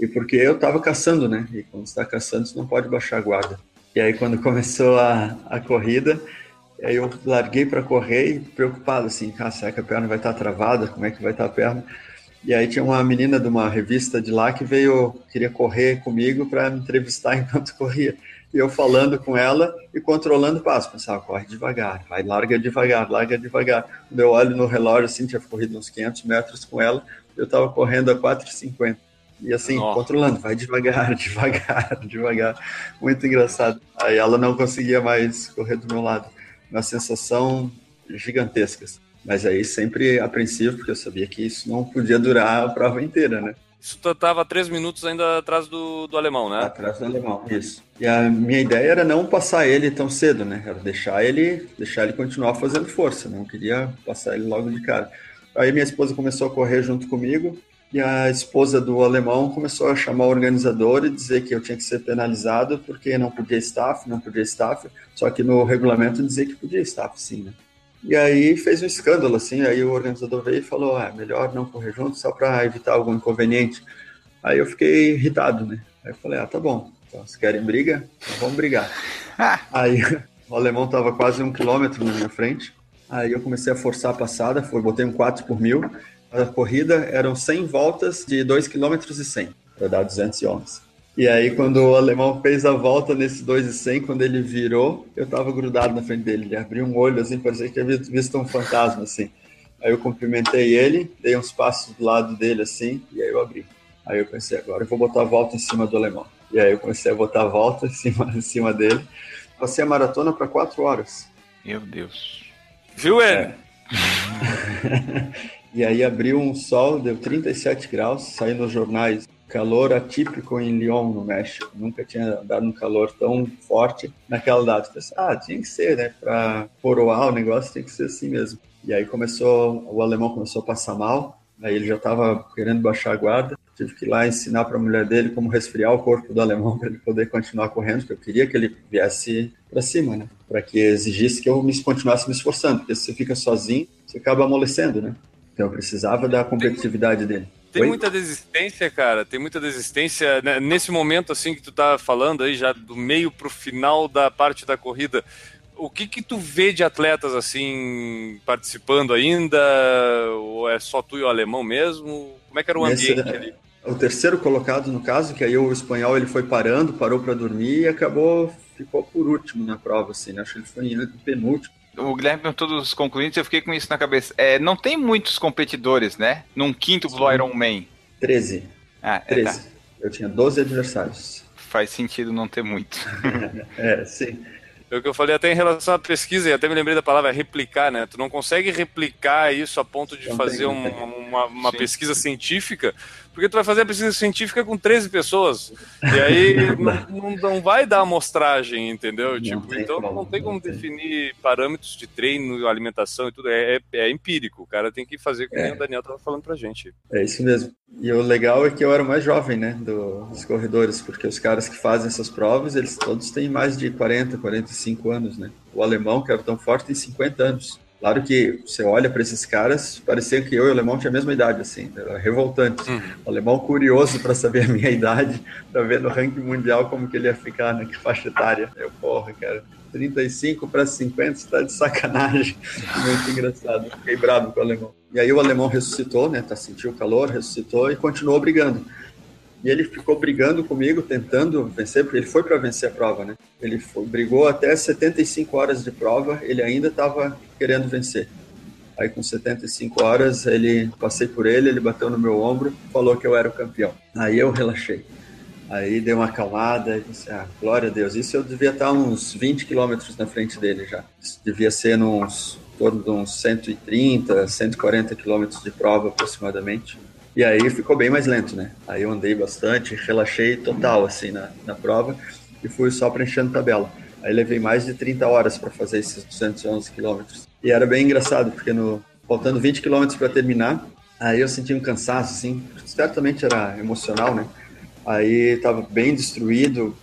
E porque eu tava caçando, né? E quando você tá caçando, você não pode baixar a guarda. E aí, quando começou a, a corrida, aí eu larguei para correr preocupado, assim, cara, será que a perna vai estar travada? Como é que vai estar a perna? E aí tinha uma menina de uma revista de lá que veio, queria correr comigo para me entrevistar enquanto corria. E eu falando com ela e controlando o passo. Pensava, corre devagar, vai, larga devagar, larga devagar. Quando eu olho no relógio, assim, tinha corrido uns 500 metros com ela, eu estava correndo a 4,50. E assim, Nossa. controlando, vai devagar, devagar, devagar. Muito engraçado. Aí ela não conseguia mais correr do meu lado. Uma sensação gigantesca. Mas aí sempre apreensivo, porque eu sabia que isso não podia durar a prova inteira, né? Isso tu tava três minutos ainda atrás do, do alemão, né? Atrás do alemão, isso. E a minha ideia era não passar ele tão cedo, né? Era deixar ele, deixar ele continuar fazendo força, não queria passar ele logo de cara. Aí minha esposa começou a correr junto comigo e a esposa do alemão começou a chamar o organizador e dizer que eu tinha que ser penalizado porque não podia staff, não podia staff, só que no regulamento dizia que podia staff, sim, né? E aí fez um escândalo, assim, aí o organizador veio e falou, ah, melhor não correr junto só para evitar algum inconveniente. Aí eu fiquei irritado, né? Aí eu falei, ah, tá bom, então, se querem briga, então vamos brigar. aí o alemão tava quase um quilômetro na minha frente, aí eu comecei a forçar a passada, foi, botei um 4 por mil, a corrida eram 100 voltas de 2 km e 100, para dar 211. E aí, quando o alemão fez a volta nesse 2 e 100, quando ele virou, eu tava grudado na frente dele. Ele abriu um olho, assim, parecia que tinha visto um fantasma, assim. Aí eu cumprimentei ele, dei uns passos do lado dele, assim, e aí eu abri. Aí eu pensei, agora eu vou botar a volta em cima do alemão. E aí eu comecei a botar a volta em cima, em cima dele. Passei a maratona para 4 horas. Meu Deus. Viu, ele? E aí abriu um sol, deu 37 graus, saiu nos jornais. Calor atípico em Lyon, no México. Nunca tinha dado um calor tão forte naquela data. Pensei, ah, tinha que ser, né? Para coroar o negócio, tem que ser assim mesmo. E aí começou, o alemão começou a passar mal. Aí ele já estava querendo baixar a guarda. Tive que ir lá ensinar para a mulher dele como resfriar o corpo do alemão para ele poder continuar correndo, porque eu queria que ele viesse para cima, né? Para que exigisse que eu me, continuasse me esforçando, porque se você fica sozinho, você acaba amolecendo, né? Então eu precisava da competitividade dele. Tem Oi? muita desistência, cara. Tem muita desistência né? nesse momento assim que tu tá falando aí já do meio pro final da parte da corrida. O que que tu vê de atletas assim participando ainda? Ou é só tu e o alemão mesmo? Como é que era o Nesse- ambiente ali? O terceiro colocado, no caso, que aí o espanhol ele foi parando, parou para dormir e acabou, ficou por último na prova, assim, né? Acho que ele foi em penúltimo. O Guilherme perguntou dos concluintes, eu fiquei com isso na cabeça. É, não tem muitos competidores, né? Num quinto Blue Iron Man. 13. Ah, é, 13. tá. Eu tinha 12 adversários. Faz sentido não ter muito. É, sim. É o que eu falei até em relação à pesquisa, e até me lembrei da palavra replicar, né? Tu não consegue replicar isso a ponto de Não fazer tem, um- uma, uma Sim. pesquisa científica, porque tu vai fazer a pesquisa científica com 13 pessoas. E aí não, não- vai dar amostragem, entendeu? Tipo, tem então como, não tem como não tem. definir parâmetros de treino, alimentação e tudo. É, é, é empírico. O cara tem que fazer o que É. o Daniel tava falando pra gente. É isso mesmo. E o legal é que eu era o mais jovem, né, do- dos corredores, porque os caras que fazem essas provas, eles todos têm mais de 40, 45 anos, né? O alemão, que era tão forte, tem 50 anos. Claro que você olha para esses caras, parecia que eu e o alemão tinha a mesma idade, assim, era revoltante. O alemão curioso para saber a minha idade, para ver no ranking mundial como que ele ia ficar, né, que faixa etária. Eu, porra, cara, 35 para 50, você tá de sacanagem. Muito engraçado, fiquei bravo com o alemão. E aí o alemão ressuscitou, né, tá, sentiu o calor, ressuscitou e continuou brigando. E ele ficou brigando comigo, tentando vencer, porque ele foi para vencer a prova, né? Ele foi- brigou até 75 horas de prova, ele ainda estava querendo vencer. Aí com 75 horas, ele passei por ele, ele bateu no meu ombro, falou que eu era o campeão. Aí eu relaxei. Aí dei uma acalmada e disse, ah, glória a Deus. Isso eu devia estar uns 20 quilômetros na frente dele já. Isso devia ser em torno de uns 130, 140 quilômetros de prova aproximadamente. E aí ficou bem mais lento, né? Aí eu andei bastante, relaxei total, assim, na, na prova e fui só preenchendo tabela. Aí levei mais de 30 horas para fazer esses 211 quilômetros. E era bem engraçado, porque no, faltando 20 quilômetros para terminar, aí eu senti um cansaço, assim, certamente era emocional, né? Aí estava bem destruído,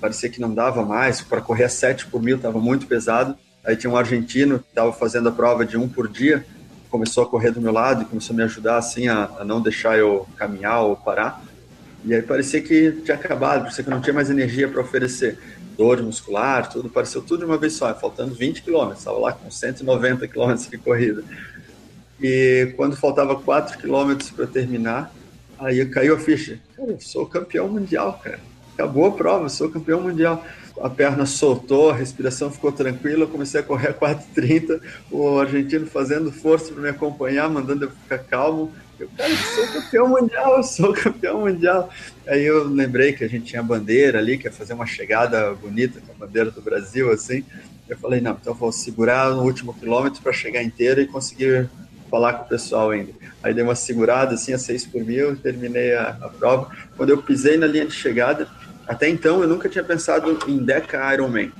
parecia que não dava mais, para correr a 7 por mil estava muito pesado. Aí tinha um argentino que estava fazendo a prova de um por dia, começou a correr do meu lado e começou a me ajudar assim a, a não deixar eu caminhar ou parar. E aí parecia que tinha acabado, parecia que eu não tinha mais energia para oferecer. Dor muscular, tudo, pareceu tudo de uma vez só, faltando 20 quilômetros, estava lá com 190 quilômetros de corrida. E quando faltava 4 quilômetros para terminar, aí caiu a ficha. Cara, eu sou campeão mundial, cara. Acabou a prova, sou campeão mundial. A perna soltou, a respiração ficou tranquila, eu comecei a correr a 4,30, o argentino fazendo força para me acompanhar, mandando eu ficar calmo. Eu, cara, sou campeão mundial, eu sou campeão mundial. Aí eu lembrei que a gente tinha bandeira ali, que ia fazer uma chegada bonita com a bandeira do Brasil, assim. Eu falei, não, então eu vou segurar no último quilômetro para chegar inteiro e conseguir falar com o pessoal ainda. Aí dei uma segurada, assim, a 6 por mil, terminei a, a prova. Quando eu pisei na linha de chegada, até então eu nunca tinha pensado em Deca Ironman,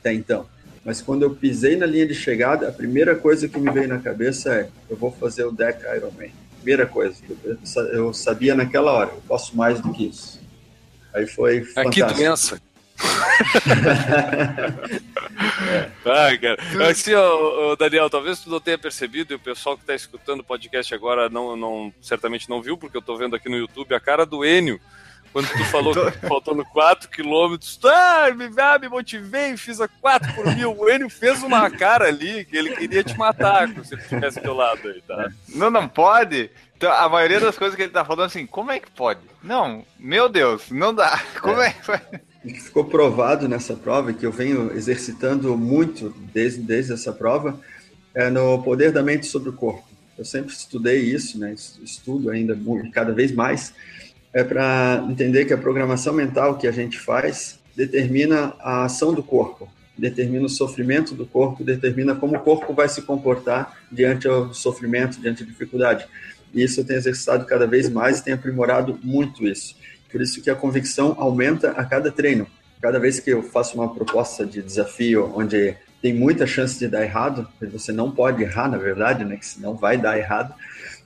até então. Mas quando eu pisei na linha de chegada, a primeira coisa que me veio na cabeça é: eu vou fazer o Deca Ironman. Primeira coisa, eu, sabia naquela hora, eu posso mais do que isso. Aí foi Ah, fantástico. que doença! Ah, cara. Assim, ó, Daniel, talvez tu não tenha percebido, e o pessoal que está escutando o podcast agora não, não, certamente não viu, porque eu estou vendo aqui no YouTube a cara do Enio. Quando tu falou que faltando 4 quilômetros, ah, me, ah, me motivei, fiz a 4 por mil. O Enio fez uma cara ali que ele queria te matar se ele estivesse do teu lado aí, tá? Não, não pode. Então, a maioria das coisas que ele tá falando assim, como é que pode? Não, meu Deus, não dá. Como é, que vai? E que ficou provado nessa prova, e que eu venho exercitando muito desde, desde essa prova, é no poder da mente sobre o corpo. Eu sempre estudei isso, né? estudo ainda muito, cada vez mais, é para entender que a programação mental que a gente faz determina a ação do corpo, determina o sofrimento do corpo, determina como o corpo vai se comportar diante do sofrimento, diante da dificuldade. E isso eu tenho exercitado cada vez mais e tenho aprimorado muito isso. Por isso que a convicção aumenta a cada treino. Cada vez que eu faço uma proposta de desafio onde tem muita chance de dar errado, você não pode errar, na verdade, né? Que senão vai dar errado.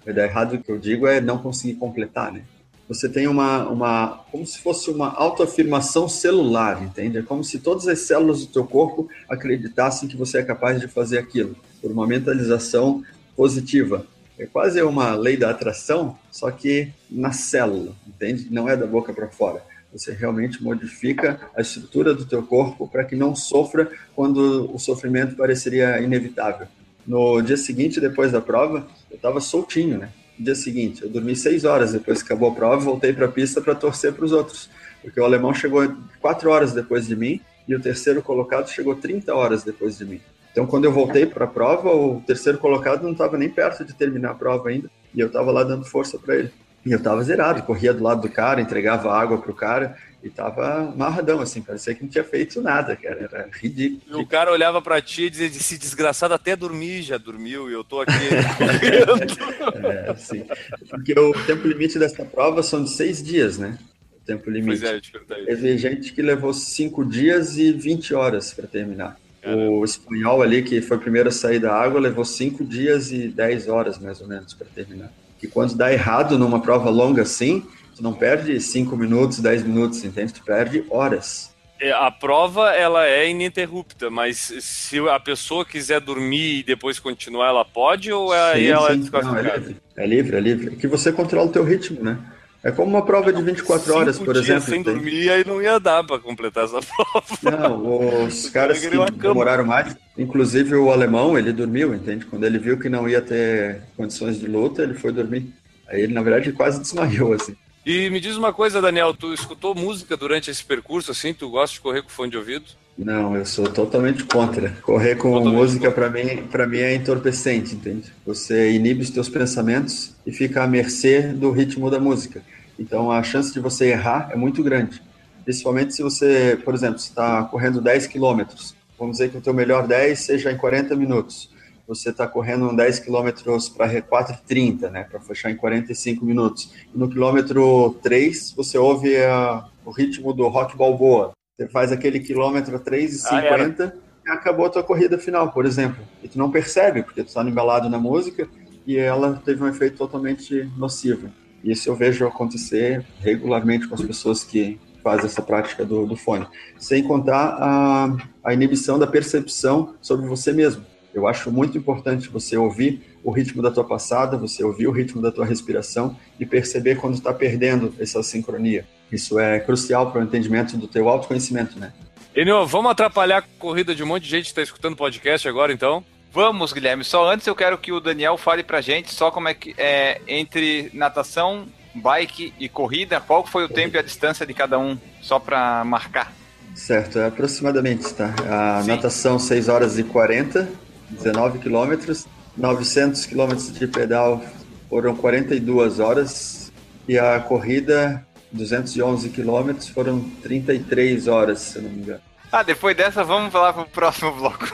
Vai dar errado, o que eu digo é não conseguir completar, né? Você tem uma, uma como se fosse uma autoafirmação celular, entende? É como se todas as células do teu corpo acreditassem que você é capaz de fazer aquilo, por uma mentalização positiva. É quase uma lei da atração, só que na célula, entende? Não é da boca para fora. Você realmente modifica a estrutura do teu corpo para que não sofra quando o sofrimento pareceria inevitável. No dia seguinte, depois da prova, eu estava soltinho, né? Dia seguinte, eu dormi seis horas depois que acabou a prova, voltei para a pista para torcer para os outros, porque o alemão chegou quatro horas depois de mim e o terceiro colocado chegou 30 horas depois de mim. Então, quando eu voltei para a prova, o terceiro colocado não estava nem perto de terminar a prova ainda, e eu estava lá dando força para ele. E eu estava zerado, corria do lado do cara, entregava água para o cara, E tava amarradão, assim, parecia que não tinha feito nada, cara. Era ridículo. E o cara olhava pra ti e dizia, se desgraçado até dormir, já dormiu, e eu tô aqui. é, assim, porque o tempo limite dessa prova são de seis dias, né? O tempo limite. Pois é, verdade. Teve gente que levou cinco dias e 20 horas para terminar. O espanhol ali, que foi o primeiro a sair da água, levou cinco dias e 10 horas, mais ou menos, para terminar. E quando dá errado numa prova longa assim, tu não perde 5 minutos, 10 minutos, entende? Tu perde horas. É, A prova, ela é ininterrupta, mas se a pessoa quiser dormir e depois continuar, ela pode ou é- aí Sim, ela é sim. Não, é desclassificada? livre. É livre, é livre. É que você controla o teu ritmo, né? É como uma prova de 24 horas, por exemplo. sem tem- dormir, aí não ia dar pra completar essa prova. Não, os caras que demoraram mais, inclusive o alemão, ele dormiu, entende? Quando ele viu que não ia ter condições de luta, ele foi dormir. Aí ele, na verdade, quase desmaiou, assim. E me diz uma coisa, Daniel, tu escutou música durante esse percurso, assim? Tu gosta de correr com fone de ouvido? Não, eu sou totalmente contra. Correr com Totalmente música, para mim, para mim é entorpecente, entende? Você inibe os teus pensamentos e fica à mercê do ritmo da música. Então, a chance de você errar é muito grande. Principalmente se você, por exemplo, está correndo 10 quilômetros. Vamos dizer que o teu melhor 10 seja em 40 minutos. Você está correndo 10 quilômetros para 4,30, né? Para fechar em 45 minutos. E no quilômetro 3, você ouve a- o ritmo do rock balboa. Você faz aquele quilômetro a 3,50 e acabou a tua corrida final, por exemplo. E tu não percebe, porque tu está embalado na música e ela teve um efeito totalmente nocivo. Isso eu vejo acontecer regularmente com as pessoas que fazem essa prática do, do fone. Sem contar a, a inibição da percepção sobre você mesmo. Eu acho muito importante você ouvir o ritmo da tua passada, você ouvir o ritmo da tua respiração e perceber quando está perdendo essa sincronia. Isso é crucial para o entendimento do teu autoconhecimento, né? Enio, vamos atrapalhar a corrida de um monte de gente que tá escutando podcast agora, então? Vamos, Guilherme. Só antes eu quero que o Daniel fale pra gente só como é que é entre natação, bike e corrida, qual foi o tempo e a distância de cada um, só pra marcar. Certo, é aproximadamente, tá? A Sim. natação 6 horas e 40, 19 quilômetros, 900 quilômetros de pedal foram 42 horas e a corrida 211 quilômetros foram 33 horas, se eu não me engano. Ah, depois dessa vamos falar pro próximo bloco.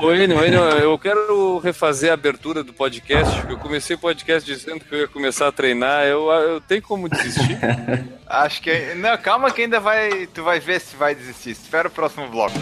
Ô, Enio, Enio, eu quero refazer a abertura do podcast, porque eu comecei o podcast dizendo que eu ia começar a treinar, eu, eu tenho como desistir? Acho que. Não, calma que ainda vai. Tu vai ver se vai desistir. Espera o próximo bloco.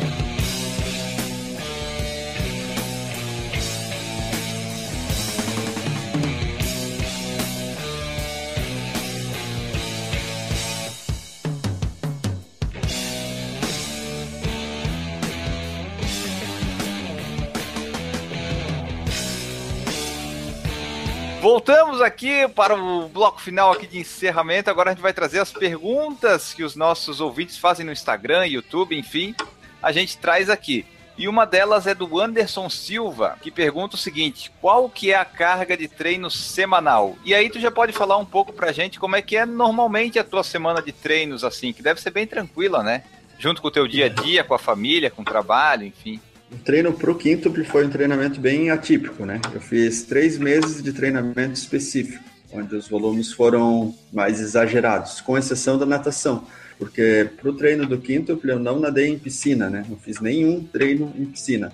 Voltamos aqui para o bloco final aqui de encerramento. Agora a gente vai trazer as perguntas que os nossos ouvintes fazem no Instagram, YouTube, enfim. A gente traz aqui. E uma delas é do Anderson Silva, que pergunta o seguinte: qual que é a carga de treino semanal? E aí tu já pode falar um pouco pra gente como é que é normalmente a tua semana de treinos assim, que deve ser bem tranquila, né? Junto com o teu dia a dia, com a família, com o trabalho, enfim. O treino para o quíntuple foi um treinamento bem atípico, né? Eu fiz três meses de treinamento específico, onde os volumes foram mais exagerados, com exceção da natação, porque para o treino do quíntuple eu não nadei em piscina, né? Não fiz nenhum treino em piscina,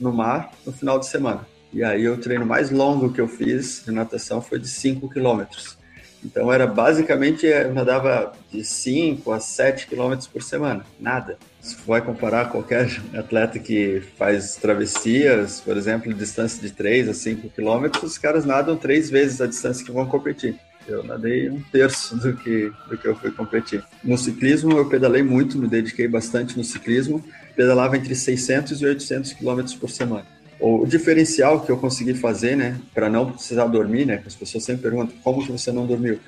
no mar no final de semana. E aí o treino mais longo que eu fiz de natação foi de 5 quilômetros. Então era basicamente, eu nadava de 5 a 7 quilômetros por semana, nada. Se vai comparar qualquer atleta que faz travessias, por exemplo, distância de 3 a 5 quilômetros, os caras nadam três vezes a distância que vão competir. Eu nadei um terço do que, do que eu fui competir. No ciclismo, eu pedalei muito, me dediquei bastante no ciclismo. Pedalava entre 600 e 800 quilômetros por semana. O diferencial que eu consegui fazer, né, para não precisar dormir, né, que as pessoas sempre perguntam como que você não dormiu,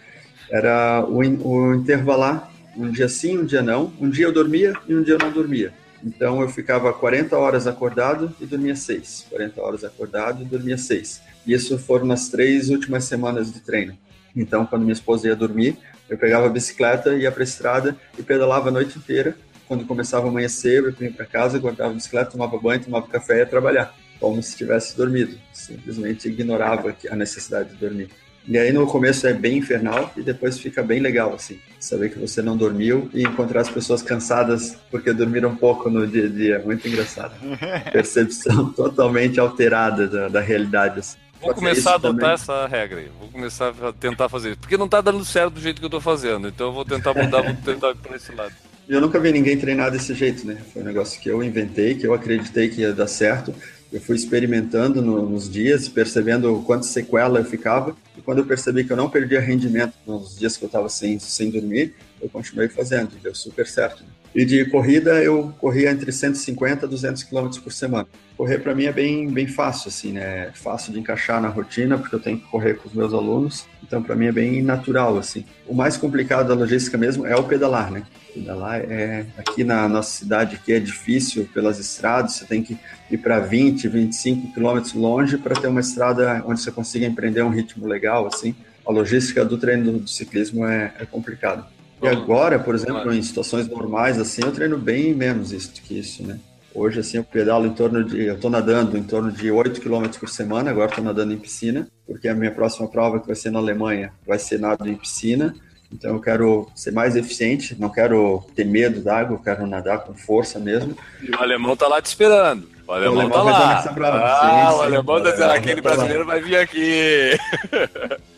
era o, o intervalar, um dia sim, um dia não. Um dia eu dormia e um dia eu não dormia. Então eu ficava 40 horas acordado e dormia 6. 40 horas acordado e dormia 6. E isso foram nas três últimas semanas de treino. Então, quando minha esposa ia dormir, eu pegava a bicicleta, ia para a estrada e pedalava a noite inteira. Quando começava a amanhecer, eu vinha para casa, guardava a bicicleta, tomava banho, tomava café e ia trabalhar, como se tivesse dormido. Simplesmente ignorava a necessidade de dormir. E aí no começo é bem infernal e depois fica bem legal, assim. Saber que você não dormiu e encontrar as pessoas cansadas porque dormiram pouco no dia a dia. Muito engraçado. Percepção totalmente alterada da, da realidade, assim. Vou começar a adotar também. essa regra aí. Vou começar a tentar fazer isso. Porque não tá dando certo do jeito que eu tô fazendo. Então eu vou tentar mudar, vou tentar pra esse lado. Eu nunca vi ninguém treinar desse jeito, né? Foi um negócio que eu inventei, que eu acreditei que ia dar certo. Eu fui experimentando no, nos dias, percebendo quanto sequela eu ficava. E quando eu percebi que eu não perdia rendimento nos dias que eu estava sem, sem dormir, eu continuei fazendo. Deu super certo. Né? E de corrida, eu corria entre 150 e 200 km por semana. Correr para mim é bem, bem fácil, assim, né? É fácil de encaixar na rotina, porque eu tenho que correr com os meus alunos. Então, para mim é bem natural, assim. O mais complicado da logística mesmo é o pedalar, né? Pedalar é aqui na nossa cidade que é difícil pelas estradas, você tem que ir para 20, 25 quilômetros longe para ter uma estrada onde você consiga empreender um ritmo legal, assim. A logística do treino do ciclismo é, é complicado. E agora, por exemplo, em situações normais, assim, eu treino bem menos isso que isso, né? Hoje, assim, eu pedalo em torno de. Eu tô nadando em torno de 8 km por semana, agora estou nadando em piscina, porque a minha próxima prova, que vai ser na Alemanha, vai ser nado em piscina. Então, eu quero ser mais eficiente, não quero ter medo d'água, eu quero nadar com força mesmo. E o alemão tá lá te esperando. O alemão, o alemão tá lá. Ah, sim, o alemão tá dizendo, aquele brasileiro vai vir aqui.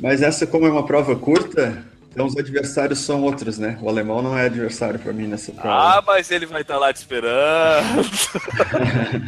Mas essa, como é uma prova curta, então os adversários são outros, né? O alemão não é adversário para mim nessa prova. Ah, mas ele vai estar tá lá te esperando.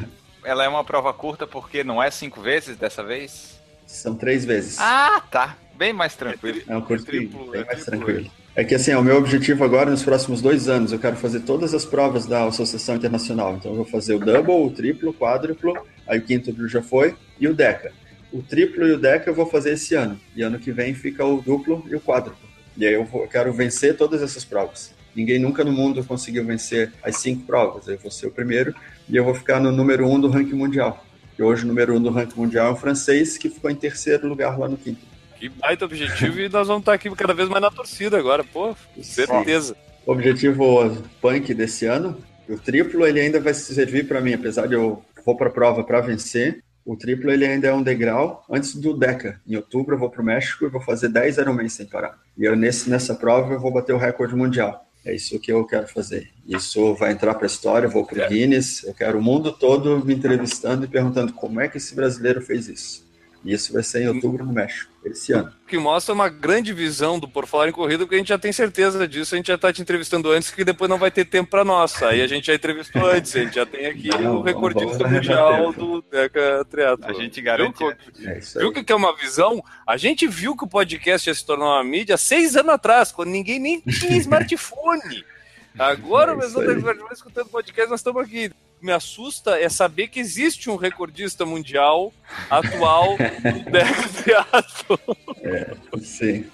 Ela é uma prova curta porque não é cinco vezes dessa vez? São três vezes. Ah, tá. Bem mais tranquilo. É um curtinho, bem é mais tranquilo. É que assim, é o meu objetivo agora, nos próximos dois anos, eu quero fazer todas as provas da Associação Internacional. Então eu vou fazer o double, o triplo, o quádruplo, aí o quinto já foi, e o deca. O triplo e o deca eu vou fazer esse ano. E ano que vem fica o duplo e o quádruplo. E aí eu, vou, eu quero vencer todas essas provas. Ninguém nunca no mundo conseguiu vencer as cinco provas. Eu vou ser o primeiro e eu vou ficar no número um do ranking mundial. E hoje o número um do ranking mundial é o francês, que ficou em terceiro lugar lá no quinto. Que baita objetivo e nós vamos estar aqui cada vez mais na torcida agora, pô, certeza. Objetivo punk desse ano, o triplo, ele ainda vai servir para mim, apesar de eu vou para a prova para vencer, o triplo ele ainda é um degrau antes do Deca. Em outubro eu vou para o México e vou fazer 10 Ironman sem parar. E eu, nesse, nessa prova eu vou bater o recorde mundial. É isso que eu quero fazer. Isso vai entrar para a história, eu vou para o Guinness. Eu quero o mundo todo me entrevistando e perguntando como é que esse brasileiro fez isso. E isso vai ser em outubro no México, esse ano. Que mostra uma grande visão do Por Falar em Corrida, porque a gente já tem certeza disso, a gente já está te entrevistando antes, que depois não vai ter tempo para nós. Aí a gente já entrevistou antes, a gente já tem aqui não, o recordista mundial do Deca Triathlon. A gente garante. Viu, é viu que é uma visão? A gente viu que o podcast ia se tornar uma mídia seis anos atrás, quando ninguém nem tinha smartphone. Agora, é mesmo, escutando podcast, nós estamos aqui me assusta é saber que existe um recordista mundial atual do. É, sim.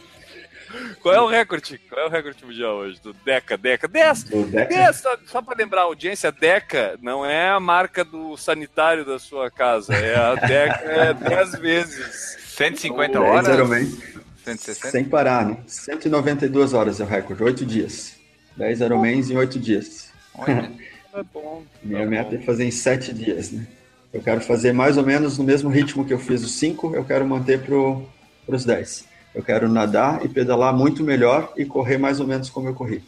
Qual é o recorde? Qual é o recorde mundial hoje? Do Deca, Deca, 10. Deca? só, só para lembrar a audiência, Deca não é a marca do sanitário da sua casa, é a Deca é 10 vezes. 150 horas? Geralmente. 160? Sem parar, né? 192 horas é o recorde, 8 dias. 10 Ironmans em 8 dias. Olha. É bom. Minha meta é fazer em sete dias, né? Eu quero fazer mais ou menos no mesmo ritmo que eu fiz os cinco, eu quero manter para os dez. Eu quero nadar e pedalar muito melhor e correr mais ou menos como eu corri.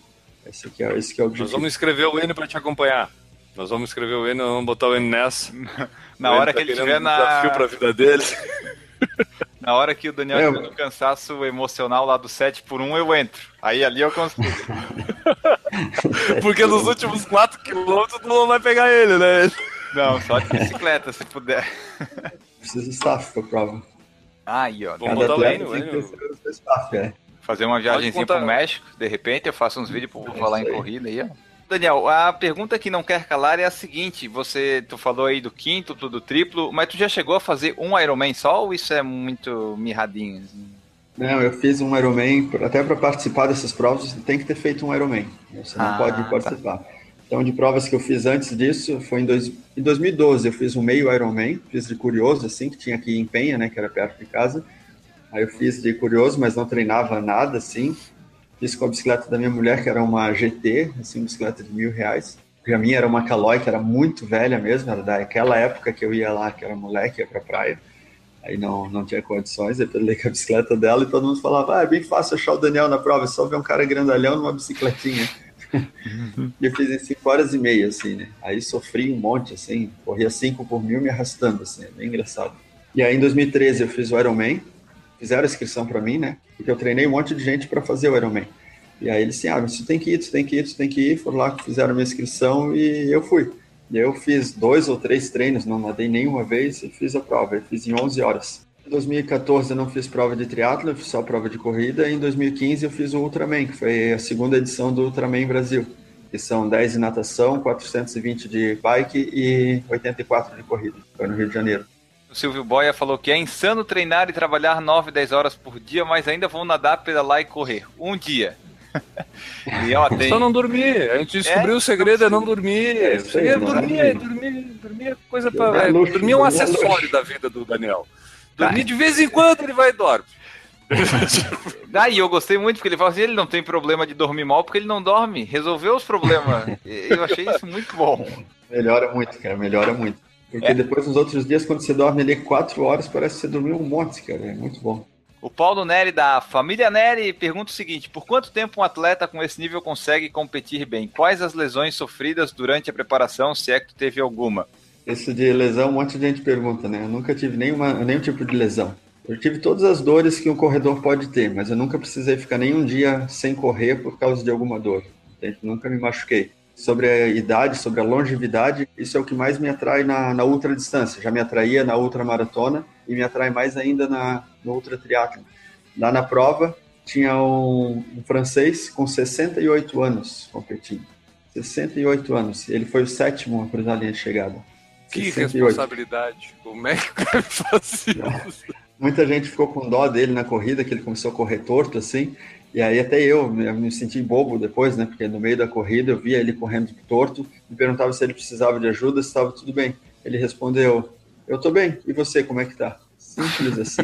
Esse, aqui é, esse que é o objetivo. Nós vamos escrever o N para te acompanhar. Nós vamos escrever o N, vamos botar o N nessa. na o hora N que tá ele tiver na. desafio para a vida dele. Na hora que o Daniel é, tiver no cansaço emocional lá do 7 por 1, eu entro. Aí ali eu consigo. Porque nos últimos 4 quilômetros tu não vai pegar ele, né? Não, só de bicicleta, se puder. Precisa staff pra prova. Aí, ó. Vamos botar o staff, é. Fazer uma viagemzinha pro México, de repente eu faço uns vídeos pra falar em corrida aí, ó. Daniel, a pergunta que não quer calar é a seguinte: você, tu falou aí do quinto, do triplo, mas tu já chegou a fazer um Ironman só ou isso é muito mirradinho? Não, eu fiz um Ironman, até para participar dessas provas, você tem que ter feito um Ironman. Você não ah, pode tá. participar. Tá. Então, de provas que eu fiz antes disso, foi em, dois, em 2012, eu fiz um meio Ironman, fiz de curioso, assim, que tinha aqui em Penha, né, que era perto de casa. Aí eu fiz de curioso, mas não treinava nada, assim. Fiz com a bicicleta da minha mulher, que era uma GT, assim, uma bicicleta de mil reais. Porque a minha era uma Caloi, que era muito velha mesmo, era daquela época que eu ia lá, que era moleque, ia pra praia. Aí não, não tinha condições, aí pedalei com a bicicleta dela e todo mundo falava, ah, é bem fácil achar o Daniel na prova, é só ver um cara grandalhão numa bicicletinha. e eu fiz em 5 horas e meia, assim, né? Aí sofri um monte, assim, corria 5 por mil me arrastando, assim, é bem engraçado. E aí em 2013 eu fiz o Ironman, fizeram a inscrição para mim, né? Porque eu treinei um monte de gente para fazer o Ironman. E aí eles disseram, ah, você tem que ir, você tem que ir, você tem que ir. Foram lá, fizeram minha inscrição e eu fui. E eu fiz dois ou três treinos, não nadei nenhuma vez e fiz a prova. Eu fiz em 11 horas. Em 2014 eu não fiz prova de triatlo, eu fiz só prova de corrida. E em 2015 eu fiz o Ultraman, que foi a segunda edição do Ultraman Brasil. Que são 10 de natação, 420 de bike e 84 de corrida. Foi no Rio de Janeiro. O Silvio Boia falou que é insano treinar e trabalhar 9, 10 horas por dia, mas ainda vão nadar, pedalar e correr. Um dia. e, ó, tem... Só não dormir. A gente descobriu é? o segredo é não dormir. É, o segredo é dormir, é dormir, dormir é coisa para. É, dormir é um acessório da vida do Daniel. Dormir de vez em quando ele vai e dorme. Daí eu gostei muito, porque ele falou assim: ele não tem problema de dormir mal porque ele não dorme. Resolveu os problemas. eu achei isso muito bom. Melhora muito, cara, melhora muito. Porque é. depois, nos outros dias, quando você dorme ali quatro horas, parece que você dormiu um monte, cara. É muito bom. O Paulo Neri, da família Neri, pergunta o seguinte: por quanto tempo um atleta com esse nível consegue competir bem? Quais as lesões sofridas durante a preparação, se é que tu teve alguma? Isso de lesão, um monte de gente pergunta, né? Eu nunca tive nenhuma, nenhum tipo de lesão. Eu tive todas as dores que um corredor pode ter, mas eu nunca precisei ficar nenhum dia sem correr por causa de alguma dor. Nunca me machuquei sobre a idade, sobre a longevidade, isso é o que mais me atrai na, na ultra distância. Já me atraía na ultra maratona e me atrai mais ainda na no ultra triatlo. Lá na prova tinha um, um, francês com 68 anos competindo. 68 anos. Ele foi o sétimo a cruzar a linha de chegada. Que 68. responsabilidade. Como é que o cara isso? Muita gente ficou com dó dele na corrida, que ele começou a correr torto assim, e aí até eu, me senti bobo depois, né? Porque no meio da corrida eu via ele correndo torto, me perguntava se ele precisava de ajuda, se estava tudo bem. Ele respondeu: "Eu tô bem. E você, como é que tá?" Simples assim.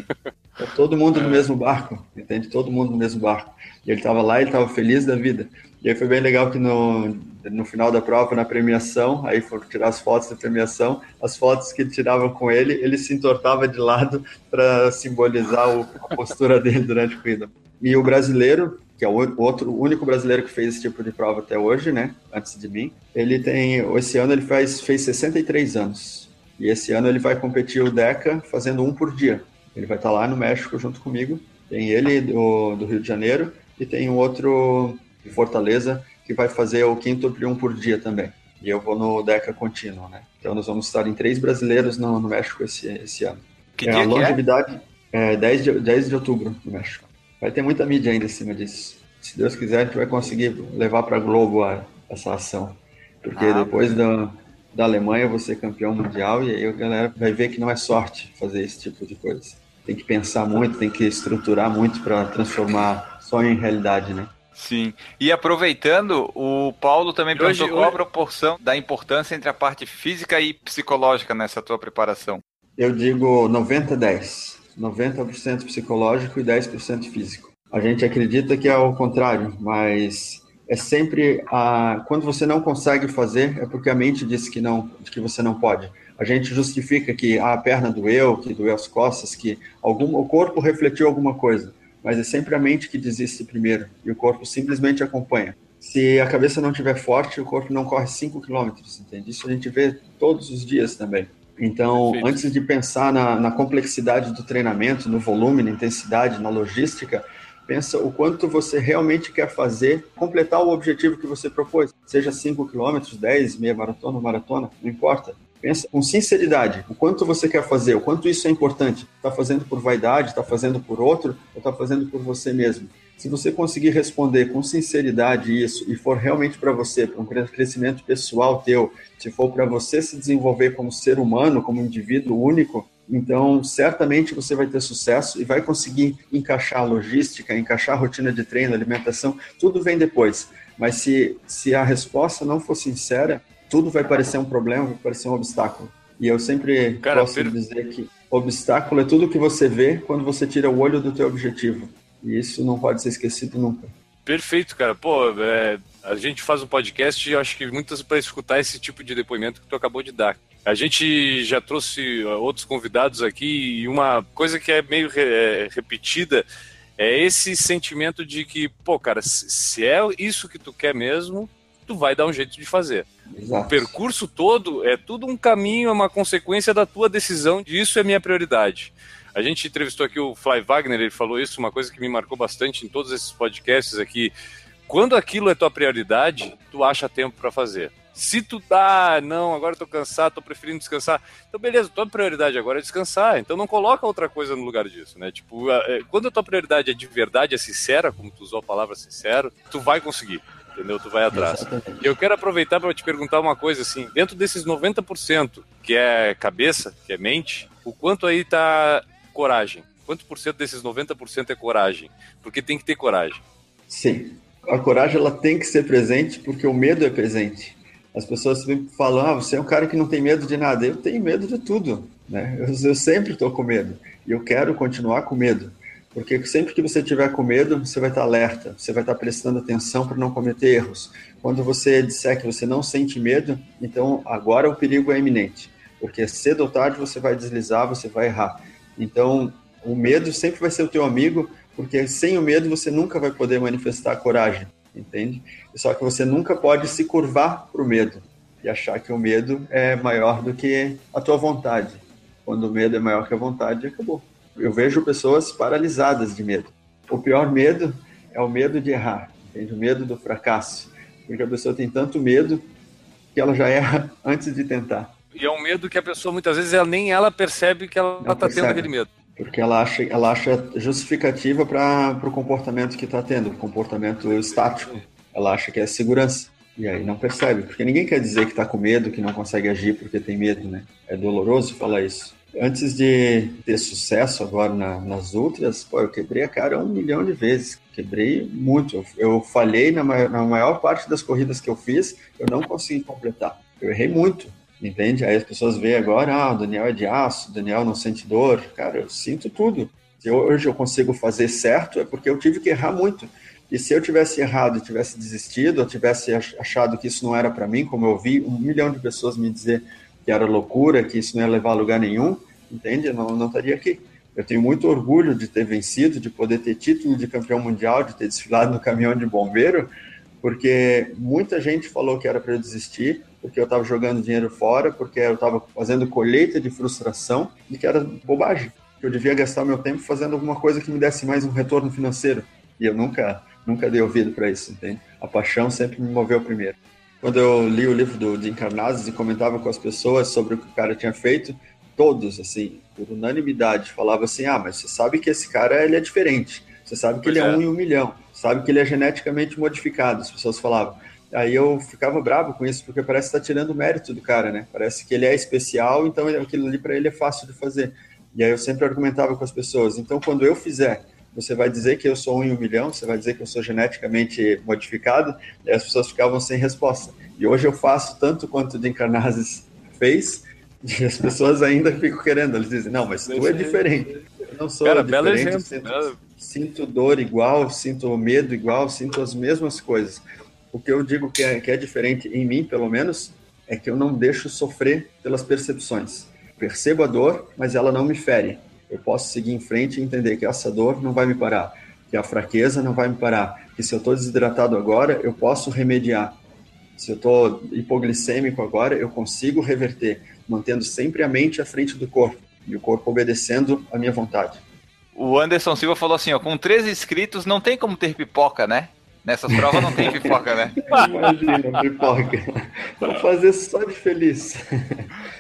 Tá todo mundo no mesmo barco, entende? Todo mundo no mesmo barco. E ele estava lá, ele estava feliz da vida. E aí foi bem legal que no, no final da prova, na premiação, aí foram tirar as fotos da premiação, as fotos que tiravam com ele, ele se entortava de lado para simbolizar o, a postura dele durante a corrida. E o brasileiro, que é o outro, o único brasileiro que fez esse tipo de prova até hoje, né? Antes de mim, ele tem, esse ano ele faz, fez 63 anos. E esse ano ele vai competir o DECA fazendo um por dia. Ele vai estar lá no México junto comigo. Tem ele do, do Rio de Janeiro e tem um outro de Fortaleza que vai fazer o quinto um por dia também. E eu vou no DECA contínuo, né? Então nós vamos estar em três brasileiros no, no México esse, esse ano. Que é, a longevidade é? é 10, de, 10 de outubro no México. Vai ter muita mídia ainda em cima disso. Se Deus quiser, a gente vai conseguir levar para a Globo a, essa ação. Porque ah, depois da, da Alemanha você campeão mundial e aí a galera vai ver que não é sorte fazer esse tipo de coisa. Tem que pensar muito, tem que estruturar muito para transformar sonho em realidade, né? Sim. E aproveitando, o Paulo também perguntou hoje, qual a proporção da importância entre a parte física e psicológica nessa tua preparação. Eu digo 90-10. 90% psicológico e 10% físico. A gente acredita que é o contrário, mas é sempre a quando você não consegue fazer é porque a mente diz que não, que você não pode. A gente justifica que ah, a perna doeu, que doeu as costas, que algum o corpo refletiu alguma coisa, mas é sempre a mente que desiste primeiro e o corpo simplesmente acompanha. Se a cabeça não estiver forte, o corpo não corre 5 quilômetros, entende? Isso a gente vê todos os dias também. Então, Perfeito. antes de pensar na, na, complexidade do treinamento, no volume, na intensidade, na logística, pensa o quanto você realmente quer fazer, completar o objetivo que você propôs, seja 5 km, 10, meia maratona, maratona, não importa. Pensa com sinceridade, o quanto você quer fazer, o quanto isso é importante. Está fazendo por vaidade, está fazendo por outro, ou está fazendo por você mesmo? Se você conseguir responder com sinceridade isso e for realmente para você, para um crescimento pessoal teu, se for para você se desenvolver como ser humano, como indivíduo único, então certamente você vai ter sucesso e vai conseguir encaixar a logística, encaixar a rotina de treino, alimentação, tudo vem depois. Mas se, se a resposta não for sincera, tudo vai parecer um problema, vai parecer um obstáculo. E eu sempre Cara, gosto per... de dizer que obstáculo é tudo que você vê quando você tira o olho do teu objetivo. E isso não pode ser esquecido nunca. Perfeito, cara. Pô, é, a gente faz um podcast e acho que muitas para escutar esse tipo de depoimento que tu acabou de dar. A gente já trouxe outros convidados aqui e uma coisa que é meio re repetida é esse sentimento de que, pô, cara, se é isso que tu quer mesmo, tu vai dar um jeito de fazer. Exato. O percurso todo é tudo um caminho, é uma consequência da tua decisão de isso é minha prioridade. A gente entrevistou aqui o Fly Wagner, ele falou isso, uma coisa que me marcou bastante em todos esses podcasts aqui. Quando aquilo é tua prioridade, tu acha tempo para fazer. Se tu dá, não, agora eu tô cansado, tô preferindo descansar. Então, beleza, tua prioridade agora é descansar. Então não coloca outra coisa no lugar disso, né? Tipo, é, quando a tua prioridade é de verdade, é sincera, como tu usou a palavra sincero, tu vai conseguir. Entendeu? Tu vai atrás. E eu quero aproveitar para te perguntar uma coisa assim, dentro desses 90% que é cabeça, que é mente, o quanto aí tá coragem? Quanto por cento desses 90% é coragem? Porque tem que ter coragem. Sim. A coragem ela tem que ser presente porque o medo é presente. As pessoas sempre falam, ah, você é um cara que não tem medo de nada. Eu tenho medo de tudo, né? Eu, eu sempre estou com medo e eu quero continuar com medo, porque sempre que você tiver com medo, você vai estar alerta, você vai estar prestando atenção para não cometer erros. Quando você disser que você não sente medo, então agora o perigo é iminente, porque cedo ou tarde você vai deslizar, você vai errar. Então o medo sempre vai ser o teu amigo, porque sem o medo você nunca vai poder manifestar a coragem entende? Só que você nunca pode se curvar para o medo e achar que o medo é maior do que a tua vontade. Quando o medo é maior que a vontade, acabou. Eu vejo pessoas paralisadas de medo. O pior medo é o medo de errar, entende? O medo do fracasso. Porque a pessoa tem tanto medo que ela já erra antes de tentar. Medo que a pessoa, muitas vezes, ela, nem ela percebe que ela está tendo aquele medo porque ela acha, ela acha justificativa para o comportamento que está tendo, comportamento estático. Ela acha que é segurança. E aí não percebe, porque ninguém quer dizer que está com medo, que não consegue agir porque tem medo, né? É doloroso falar isso. Antes de ter sucesso agora na, nas outras, pô, eu quebrei a cara um milhão de vezes. Quebrei muito. Eu, eu falhei na maior, na maior parte das corridas que eu fiz, eu não consegui completar. Eu errei muito entende? Aí as pessoas veem agora, ah, o Daniel é de aço, o Daniel não sente dor. Cara, eu sinto tudo. Se hoje eu consigo fazer certo, é porque eu tive que errar muito. E se eu tivesse errado tivesse desistido, ou tivesse achado que isso não era para mim, como eu vi um milhão de pessoas me dizer que era loucura, que isso não ia levar a lugar nenhum, entende? Eu não, não estaria aqui. Eu tenho muito orgulho de ter vencido, de poder ter título de campeão mundial, de ter desfilado no caminhão de bombeiro, porque muita gente falou que era para eu desistir, porque eu estava jogando dinheiro fora, porque eu estava fazendo colheita de frustração e que era bobagem. Que eu devia gastar meu tempo fazendo alguma coisa que me desse mais um retorno financeiro. E eu nunca, nunca dei ouvido para isso, entende? A paixão sempre me moveu primeiro. Quando eu li o livro do Jim Carnazes e comentava com as pessoas sobre o que o cara tinha feito, todos, assim, por unanimidade, falavam assim: ah, mas você sabe que esse cara ele é diferente. Você sabe que pois ele é, é um em um milhão. Sabe que ele é geneticamente modificado. As pessoas falavam. Aí eu ficava bravo com isso, porque parece que está tirando o mérito do cara, né? Parece que ele é especial, então aquilo ali para ele é fácil de fazer. E aí eu sempre argumentava com as pessoas. Então, quando eu fizer, você vai dizer que eu sou um em um milhão, você vai dizer que eu sou geneticamente modificado, e as pessoas ficavam sem resposta. E hoje eu faço tanto quanto o Jim Carnazes fez, e as pessoas ainda ficam querendo. Eles dizem, não, mas tu é diferente. Eu não sou Cara, diferente. Exemplo. Sinto, sinto dor igual, sinto medo igual, sinto as mesmas coisas. O que eu digo que é, que é diferente em mim, pelo menos, é que eu não deixo sofrer pelas percepções. Percebo a dor, mas ela não me fere. Eu posso seguir em frente e entender que essa dor não vai me parar, que a fraqueza não vai me parar, que se eu estou desidratado agora, eu posso remediar. Se eu estou hipoglicêmico agora, eu consigo reverter, mantendo sempre a mente à frente do corpo e o corpo obedecendo a minha vontade. O Anderson Silva falou assim, ó, com 13 inscritos não tem como ter pipoca, né? Nessas provas não tem pipoca, né? Imagina, pipoca. Vou fazer só de feliz.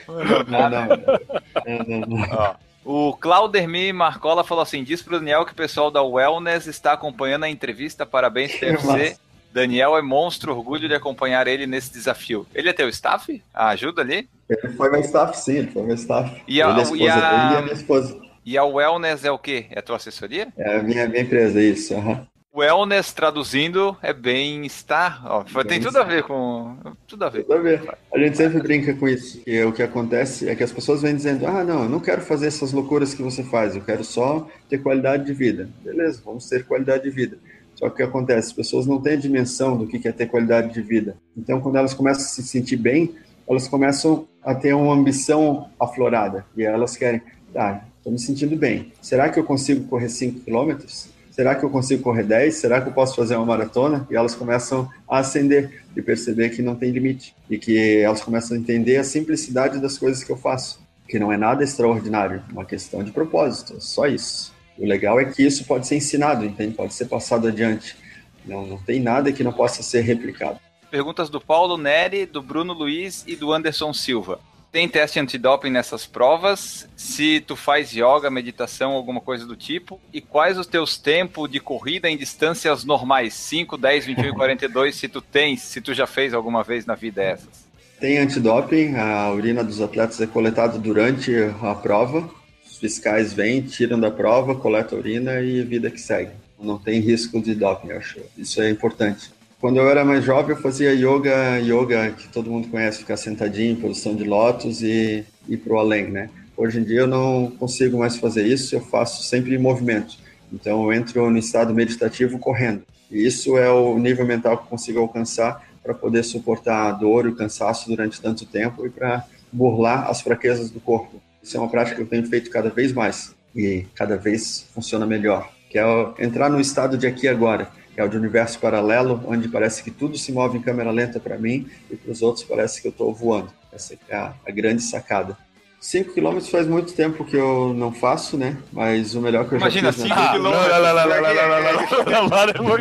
Não, não, não. não, não. o Claudermi Marcola falou assim: diz pro Daniel que o pessoal da Wellness está acompanhando a entrevista. Parabéns, PFC. Daniel é monstro, orgulho de acompanhar ele nesse desafio. Ele é teu staff? Ah, ajuda ali? Ele foi meu staff, sim, ele foi meu staff. E a, ele, é a, e a... Dele e a minha esposa. E a Wellness é o quê? É a tua assessoria? É a minha, minha empresa, isso. Uhum. Wellness traduzindo é bem-estar. Bem tem tudo a ver com. Tudo a ver. Tudo a ver. A gente sempre brinca com isso. Que o que acontece é que as pessoas vêm dizendo: ah, não, eu não quero fazer essas loucuras que você faz, eu quero só ter qualidade de vida. Beleza, vamos ter qualidade de vida. Só que o que acontece? As pessoas não têm a dimensão do que é ter qualidade de vida. Então, quando elas começam a se sentir bem, elas começam a ter uma ambição aflorada e elas querem, tá, estou me sentindo bem. Será que eu consigo correr 5 quilômetros? Será que eu consigo correr 10? Será que eu posso fazer uma maratona? E elas começam a acender e perceber que não tem limite e que elas começam a entender a simplicidade das coisas que eu faço, que não é nada extraordinário, uma questão de propósito, só isso. O legal é que isso pode ser ensinado, entende? Pode ser passado adiante. Não, não tem nada que não possa ser replicado. Perguntas do Paulo Neri, do Bruno Luiz e do Anderson Silva. Tem teste antidoping nessas provas? Se tu faz yoga, meditação, alguma coisa do tipo? E quais os teus tempos de corrida em distâncias normais? 5, 10, 21 e 42, se tu tens, se tu já fez alguma vez na vida essas? Tem antidoping, a urina dos atletas é coletada durante a prova. Os fiscais vêm, tiram da prova, coletam a urina e vida que segue. Não tem risco de doping, eu acho. Isso é importante. Quando eu era mais jovem, eu fazia yoga, yoga que todo mundo conhece, ficar sentadinho em posição de lótus e ir para o além, né? Hoje em dia eu não consigo mais fazer isso, eu faço sempre em movimento. Então eu entro no estado meditativo correndo. E isso é o nível mental que eu consigo alcançar para poder suportar a dor e o cansaço durante tanto tempo e para burlar as fraquezas do corpo. Isso é uma prática que eu tenho feito cada vez mais e cada vez funciona melhor, que é entrar no estado de aqui agora é o de universo paralelo, onde parece que tudo se move em câmera lenta para mim e para os outros parece que eu estou voando. Essa é a, a grande sacada. 5 km faz muito tempo que eu não faço, né? Mas o melhor que eu Imagina, já fiz... Imagina, 5 km. Não, não, não, não, não, não, não,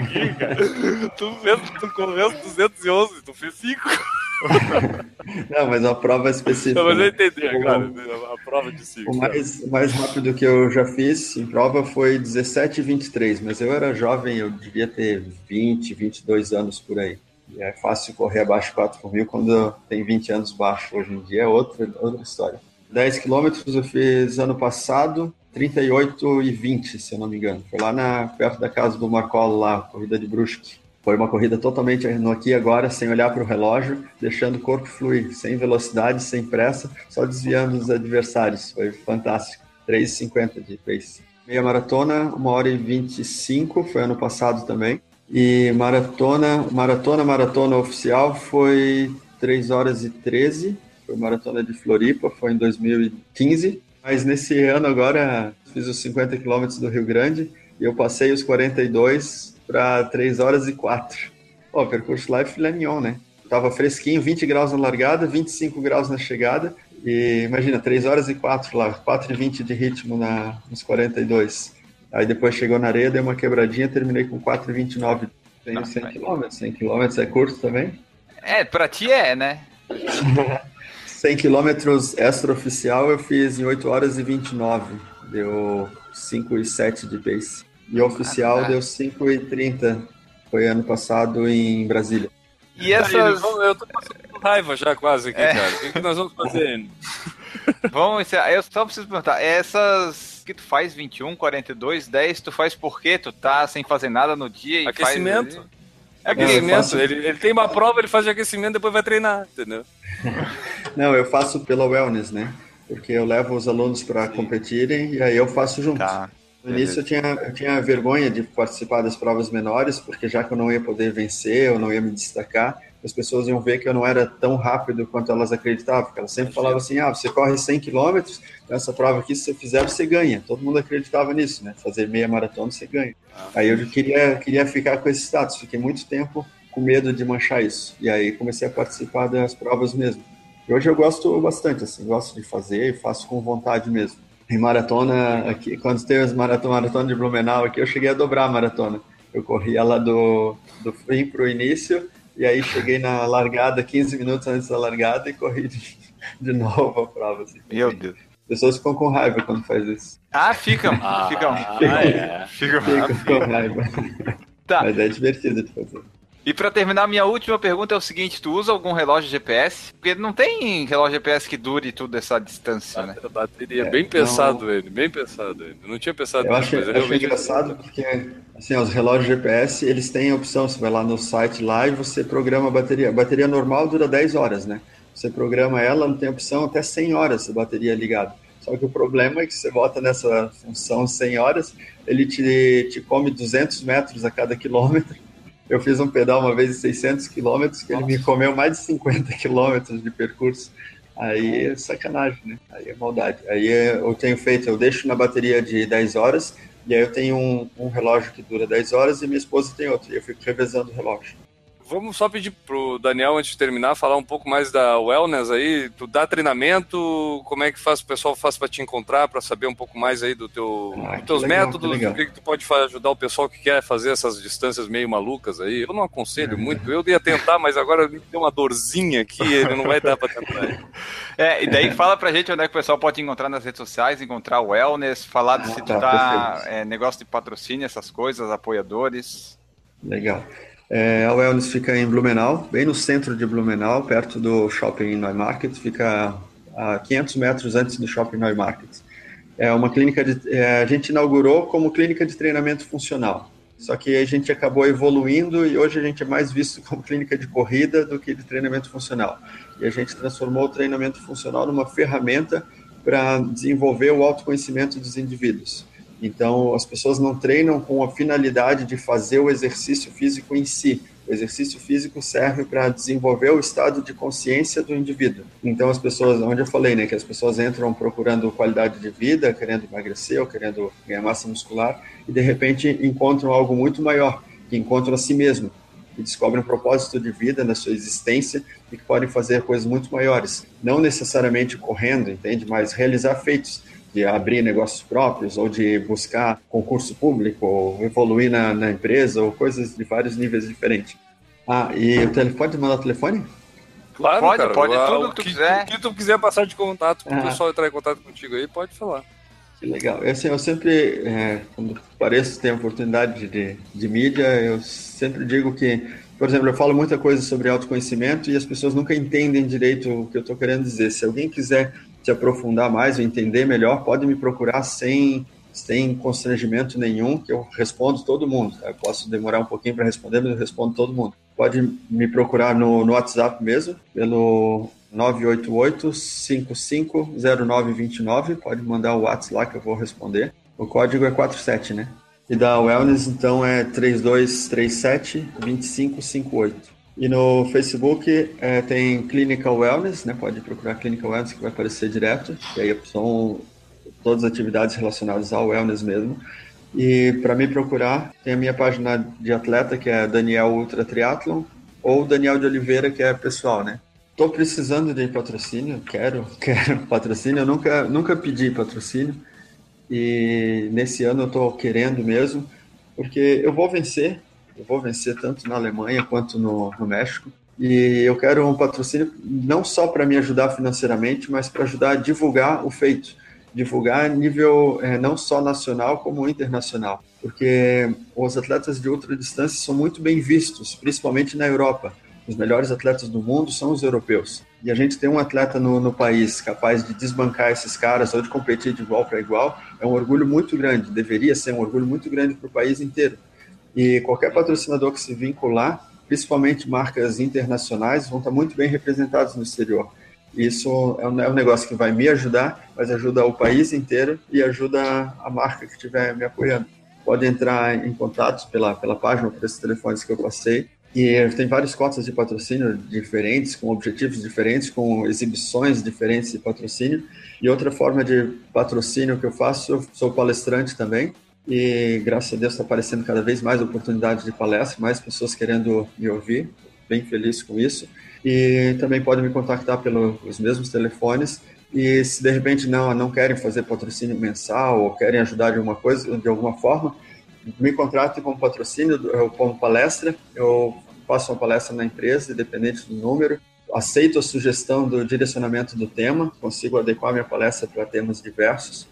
não, correu 211, tu fez 5. Não, mas a prova específica. Não, mas eu né? entendi agora, a prova de 5. O mais, o mais rápido que eu já fiz em prova foi 17 e 23, mas eu era jovem, eu devia ter 20, 22 anos por aí. E é fácil correr abaixo de 4 por mil quando tem 20 anos baixo. Hoje em dia é outra, outra história. 10 quilômetros eu fiz ano passado, 38 e 20, se eu não me engano. Foi lá na, perto da casa do Marcolo, lá, corrida de Brusque. Foi uma corrida totalmente no aqui e agora, sem olhar para o relógio, deixando o corpo fluir, sem velocidade, sem pressa, só desviando os adversários. Foi fantástico. 3,50 de pace. Meia maratona, 1 hora e 25, foi ano passado também. E maratona, maratona, maratona oficial foi 3 horas e 13. Foi maratona de Floripa, foi em 2015. Mas nesse ano agora fiz os 50 quilômetros do Rio Grande e eu passei os 42 para 3 horas e 4. Pô, o percurso lá é filé mignon, né? Tava fresquinho, 20 graus na largada, 25 graus na chegada. E imagina, 3 horas e 4 lá, 4 e 20 de ritmo na, nos 42. Aí depois chegou na areia, deu uma quebradinha, terminei com 4 e 29. Tenho 100 km, 100 km é curto também? É, pra ti é, né? 100 km extraoficial eu fiz em 8 horas e 29. Deu 5 e 7 de pace. E oficial Ah, deu 5 e 30. Foi ano passado em Brasília. E essas. Eu tô passando com raiva já quase aqui, É. cara. O que, que nós vamos fazer? Vamos encerrar. Eu só preciso perguntar: essas que tu faz 21, 42, 10, tu faz por quê? Tu tá sem fazer nada no dia e Aquecimento. faz. É Não, eu aquecimento. faço- Ele, ele tem uma prova, ele faz de aquecimento, depois vai treinar, entendeu? Não, eu faço pela wellness, né? Porque eu levo os alunos para competirem e aí eu faço junto. Tá. No início eu tinha, eu tinha vergonha de participar das provas menores, porque já que eu não ia poder vencer, eu não ia me destacar, as pessoas iam ver que eu não era tão rápido quanto elas acreditavam. Porque elas sempre falavam assim: ah, você corre 100 quilômetros, nessa prova aqui, se você fizer, você ganha. Todo mundo acreditava nisso, né? Fazer meia maratona, você ganha. Aí eu queria, queria ficar com esse status, fiquei muito tempo com medo de manchar isso. E aí comecei a participar das provas mesmo. E hoje eu gosto bastante, assim, gosto de fazer e faço com vontade mesmo. Em maratona, aqui, quando teve as maratona, maratona de Blumenau aqui, eu cheguei a dobrar a maratona. Eu corria lá do, do fim para o início, e aí cheguei na largada 15 minutos antes da largada e corri de, de novo a prova. Assim. Meu Deus. As pessoas ficam com raiva quando faz isso. Ah, ficam. ficam. Ah, é. Ficam. Ficam com raiva. Tá. Mas é divertido de fazer. E pra terminar, minha última pergunta é o seguinte: tu usa algum relógio GPS? Porque não tem relógio GPS que dure toda essa distância, né? A bateria, É, bem pensado ele, bem pensado ele. Eu não tinha pensado Eu nisso, acho, mas é acho realmente engraçado porque assim, os relógios GPS eles têm a opção, você vai lá no site lá e você programa a bateria. A bateria normal dura 10 horas, né? Você programa ela, não tem opção até 100 horas a bateria ligada. Só que o problema é que você bota nessa função 100 horas, ele te, te come 200 metros a cada quilômetro Eu fiz um pedal uma vez de 600 quilômetros, que ele me comeu mais de 50 quilômetros de percurso. Aí é sacanagem, né? Aí é maldade. Aí eu tenho feito, eu deixo na bateria de 10 horas, e aí eu tenho um, um relógio que dura 10 horas e minha esposa tem outro, e eu fico revezando o relógio. Vamos só pedir pro Daniel, antes de terminar, falar um pouco mais da wellness aí. Tu dá treinamento, como é que faz, o pessoal faz para te encontrar, para saber um pouco mais aí do teu, ah, dos teus legal, métodos, o que, que tu pode ajudar o pessoal que quer fazer essas distâncias meio malucas aí. Eu não aconselho é. muito, eu ia tentar, mas agora me deu uma dorzinha aqui, ele não vai dar para tentar. É, e daí fala pra gente onde é que o pessoal pode encontrar nas redes sociais, encontrar o wellness, falar ah, se tu tá, tá é, negócio de patrocínio, essas coisas, apoiadores. Legal. É, a Wellness fica em Blumenau, bem no centro de Blumenau, perto do Shopping Neumarkt, fica a 500 metros antes do Shopping Neumarkt. É uma clínica de, é, a gente inaugurou como clínica de treinamento funcional. Só que a gente acabou evoluindo e hoje a gente é mais visto como clínica de corrida do que de treinamento funcional. E a gente transformou o treinamento funcional numa ferramenta para desenvolver o autoconhecimento dos indivíduos. Então, as pessoas não treinam com a finalidade de fazer o exercício físico em si. O exercício físico serve para desenvolver o estado de consciência do indivíduo. Então, as pessoas, onde eu falei, né, que as pessoas entram procurando qualidade de vida, querendo emagrecer ou querendo ganhar massa muscular, e de repente encontram algo muito maior, que encontram a si mesmo, e descobrem um propósito de vida na sua existência e que podem fazer coisas muito maiores. Não necessariamente correndo, entende? Mas realizar feitos de abrir negócios próprios ou de buscar concurso público ou evoluir na, na empresa ou coisas de vários níveis diferentes. Ah, e o telefone, pode mandar o telefone? Claro, pode, cara, pode, tudo que tu quiser. O que tu quiser passar de contato, para o ah. pessoal entrar em contato contigo aí, pode falar. Que legal. Eu, assim, eu sempre, é, quando pareço ter oportunidade de, de mídia, eu sempre digo que, por exemplo, eu falo muita coisa sobre autoconhecimento e as pessoas nunca entendem direito o que eu estou querendo dizer. Se alguém quiser se aprofundar mais entender melhor, pode me procurar sem, sem constrangimento nenhum, que eu respondo todo mundo. Eu posso demorar um pouquinho para responder, mas eu respondo todo mundo. Pode me procurar no, no WhatsApp mesmo, pelo 988-550929. Pode mandar o WhatsApp lá que eu vou responder. O código é 47, né? E da Wellness, então, é 3237-2558. E no Facebook é, tem Clinical Wellness, né? Pode procurar Clinical Wellness que vai aparecer direto. E aí são todas as atividades relacionadas ao wellness mesmo. E para me procurar, tem a minha página de atleta, que é Daniel Ultra Triathlon, ou Daniel de Oliveira, que é pessoal, né? Estou precisando de patrocínio, quero, quero patrocínio. Eu nunca, nunca pedi patrocínio e nesse ano eu estou querendo mesmo, porque eu vou vencer, eu vou vencer tanto na Alemanha quanto no, no México. E eu quero um patrocínio não só para me ajudar financeiramente, mas para ajudar a divulgar o feito. Divulgar a nível é, não só nacional, como internacional. Porque os atletas de ultradistância são muito bem vistos, principalmente na Europa. Os melhores atletas do mundo são os europeus. E a gente tem um atleta no, no país capaz de desbancar esses caras ou de competir de igual para igual, é um orgulho muito grande. Deveria ser um orgulho muito grande para o país inteiro e qualquer patrocinador que se vincular, principalmente marcas internacionais, vão estar muito bem representados no exterior. Isso é um, é um negócio que vai me ajudar, mas ajuda o país inteiro e ajuda a marca que estiver me apoiando. Pode entrar em contato pela, pela página, por esses telefones que eu passei. E tem várias cotas de patrocínio diferentes, com objetivos diferentes, com exibições diferentes de patrocínio. E outra forma de patrocínio que eu faço, eu sou palestrante também, e graças a Deus está aparecendo cada vez mais oportunidades de palestra, mais pessoas querendo me ouvir, bem feliz com isso. E também podem me contactar pelos mesmos telefones. E se de repente não, não querem fazer patrocínio mensal ou querem ajudar de alguma coisa, de alguma forma, me contratem como patrocínio, como palestra. Eu faço uma palestra na empresa, independente do número. Aceito a sugestão do direcionamento do tema, consigo adequar minha palestra para temas diversos.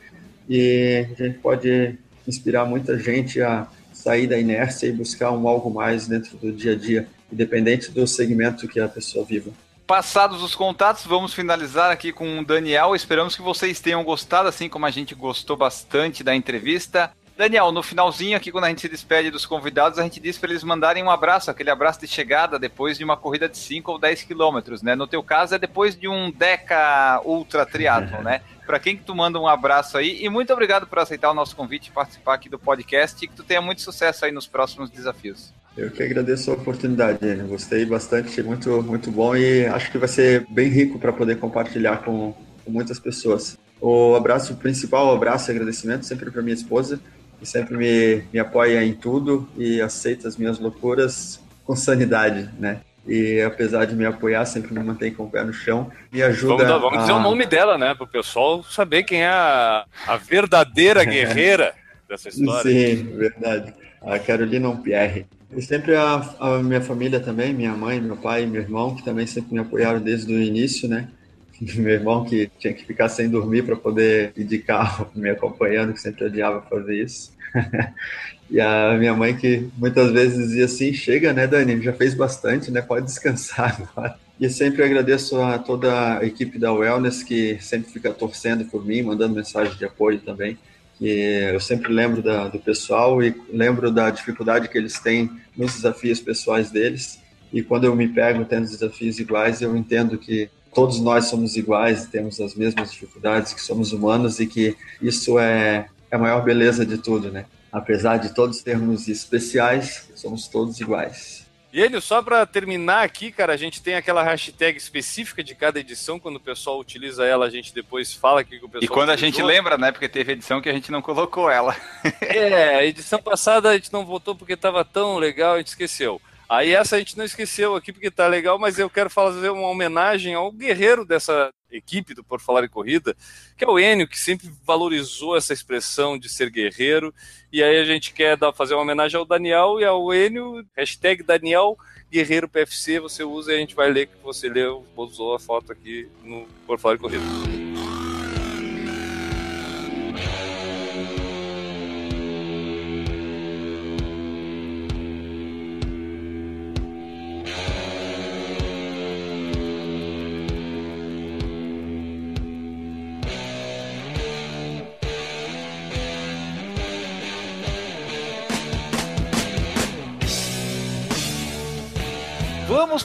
E a gente pode inspirar muita gente a sair da inércia e buscar um algo mais dentro do dia a dia, independente do segmento que a pessoa viva. Passados os contatos, vamos finalizar aqui com o Daniel. Esperamos que vocês tenham gostado, assim como a gente gostou bastante da entrevista. Daniel, no finalzinho aqui, quando a gente se despede dos convidados, a gente diz para eles mandarem um abraço, aquele abraço de chegada depois de uma corrida de 5 ou 10 quilômetros, né? No teu caso é depois de um Deca Ultra Triathlon, né? Para quem que tu manda um abraço aí e muito obrigado por aceitar o nosso convite e participar aqui do podcast e que tu tenha muito sucesso aí nos próximos desafios. Eu que agradeço a oportunidade. Gostei bastante, muito, muito bom e acho que vai ser bem rico para poder compartilhar com, com, muitas pessoas. O abraço principal, o abraço e agradecimento sempre para minha esposa, que sempre me, me apoia em tudo e aceita as minhas loucuras com sanidade, né? E apesar de me apoiar, sempre me mantém com o pé no chão, me ajuda. Vamos, vamos a... dizer o nome dela, né? Para o pessoal saber quem é a, a verdadeira guerreira dessa história. Sim, verdade. A Carolina Pierre. E sempre a, a, minha família também, minha mãe, meu pai e meu irmão, que também sempre me apoiaram desde o início, né? Meu irmão que tinha que ficar sem dormir para poder ir de carro me acompanhando, que sempre odiava fazer isso. e a minha mãe que muitas vezes dizia assim, chega, né, Dani, já fez bastante, né, pode descansar agora. E sempre agradeço a toda a equipe da Wellness que sempre fica torcendo por mim, mandando mensagem de apoio também que eu sempre lembro da, do pessoal e lembro da dificuldade que eles têm nos desafios pessoais deles. E quando eu me pego tendo desafios iguais, eu entendo que todos nós somos iguais, temos as mesmas dificuldades, que somos humanos e que isso é, é a maior beleza de tudo, né? Apesar de todos termos especiais, somos todos iguais. E ele, só para terminar aqui, cara, a gente tem aquela hashtag específica de cada edição, quando o pessoal utiliza ela, a gente depois fala que o pessoal. E quando utilizou. a gente lembra, né? Porque teve edição que a gente não colocou ela. é, a edição passada a gente não votou porque estava tão legal, a gente esqueceu. Aí essa a gente não esqueceu aqui porque tá legal, mas eu quero fazer uma homenagem ao guerreiro dessa equipe do Por Falar em Corrida, que é o Enio, que sempre valorizou essa expressão de ser guerreiro. E aí a gente quer dar, fazer uma homenagem ao Daniel e ao Enio, hashtag Daniel Guerreiro PFC, você usa e a gente vai ler que você leu, usou a foto aqui no Por Falar em Corrida.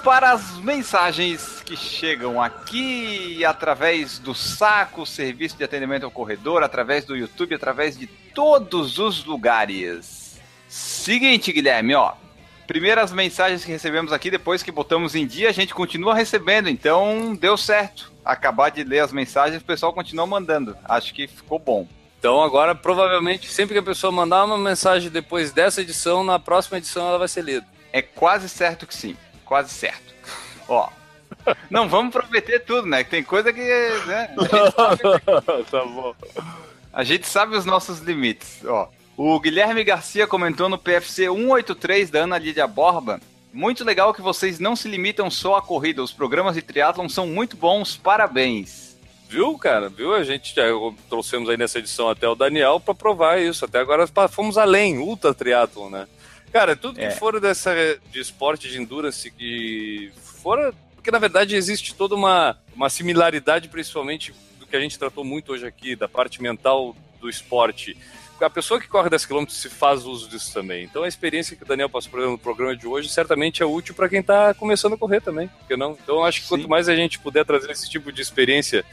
Para as mensagens que chegam aqui através do saco, serviço de atendimento ao corredor, através do YouTube, através de todos os lugares. Seguinte, Guilherme, ó. Primeiras mensagens que recebemos aqui, depois que botamos em dia, a gente continua recebendo, então deu certo. Acabar de ler as mensagens, o pessoal continua mandando. Acho que ficou bom. Então agora, provavelmente, sempre que a pessoa mandar uma mensagem depois dessa edição, na próxima edição ela vai ser lida. É quase certo que sim quase certo. Ó. Não vamos prometer tudo, né? Tem coisa que. Né, tá bom. A gente sabe os nossos limites. Ó. O Guilherme Garcia comentou no PFC 183 da Ana Lídia Borba. Muito legal que vocês não se limitam só à corrida. Os programas de triatlon são muito bons. Parabéns. Viu, cara? Viu? A gente já trouxemos aí nessa edição até o Daniel para provar isso. Até agora fomos além, ultra triatlon, né? Cara, tudo que é. for dessa de esporte de endurance que fora. Porque na verdade existe toda uma, uma similaridade, principalmente do que a gente tratou muito hoje aqui, da parte mental do esporte. A pessoa que corre 10 km se faz uso disso também. Então a experiência que o Daniel passou no programa de hoje certamente é útil para quem está começando a correr também. Porque não? Então acho que Sim. quanto mais a gente puder trazer esse tipo de experiência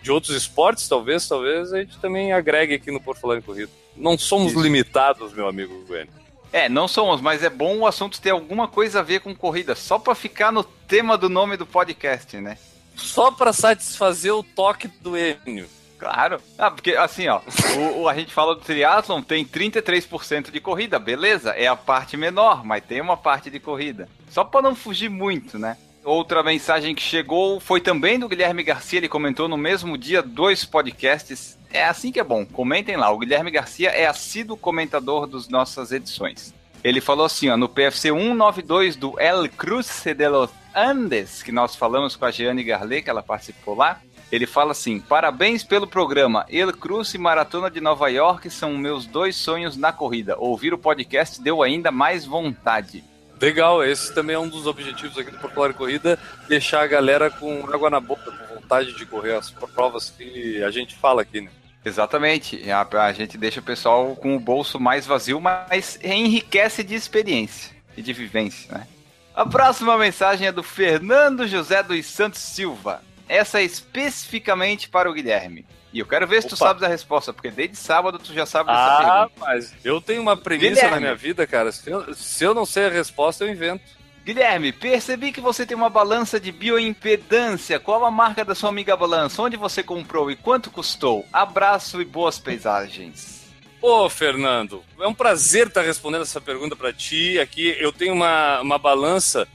de outros esportes, talvez, talvez a gente também agregue aqui no Por Falar em Corrida. Não somos Isso. limitados, meu amigo Gwen. É, não somos, mas é bom o assunto ter alguma coisa a ver com corrida, só para ficar no tema do nome do podcast, né? Só para satisfazer o toque do Enio. Claro. Ah, porque assim, ó, o, o, a gente fala do triatlon, tem 33% de corrida, beleza? É a parte menor, mas tem uma parte de corrida. Só para não fugir muito, né? Outra mensagem que chegou foi também do Guilherme Garcia, ele comentou no mesmo dia dois podcasts é assim que é bom. Comentem lá. O Guilherme Garcia é assíduo comentador das nossas edições. Ele falou assim, ó, no PFC 192 do El Cruce de los Andes, que nós falamos com a Jeane Garlet, que ela participou lá. Ele fala assim: Parabéns pelo programa. El Cruce e Maratona de Nova York são meus dois sonhos na corrida. Ouvir o podcast deu ainda mais vontade. Legal, esse também é um dos objetivos aqui do Popular Corrida, deixar a galera com água na boca, com vontade de correr as provas que a gente fala aqui, né? Exatamente. A, a, gente deixa o pessoal com o bolso mais vazio, mas enriquece de experiência e de vivência, né? A próxima mensagem é do Fernando José dos Santos Silva. Essa é especificamente para o Guilherme. E eu quero ver se tu Opa. sabes a resposta, porque desde sábado tu já sabe dessa Ah, pergunta. mas eu tenho uma premissa Guilherme. na minha vida, cara. Se eu, se eu não sei a resposta, eu invento. Guilherme, percebi que você tem uma balança de bioimpedância. Qual a marca da sua amiga balança? Onde você comprou e quanto custou? Abraço e boas paisagens. Ô, Fernando, é um prazer estar respondendo essa pergunta para ti. Aqui eu tenho uma, uma balança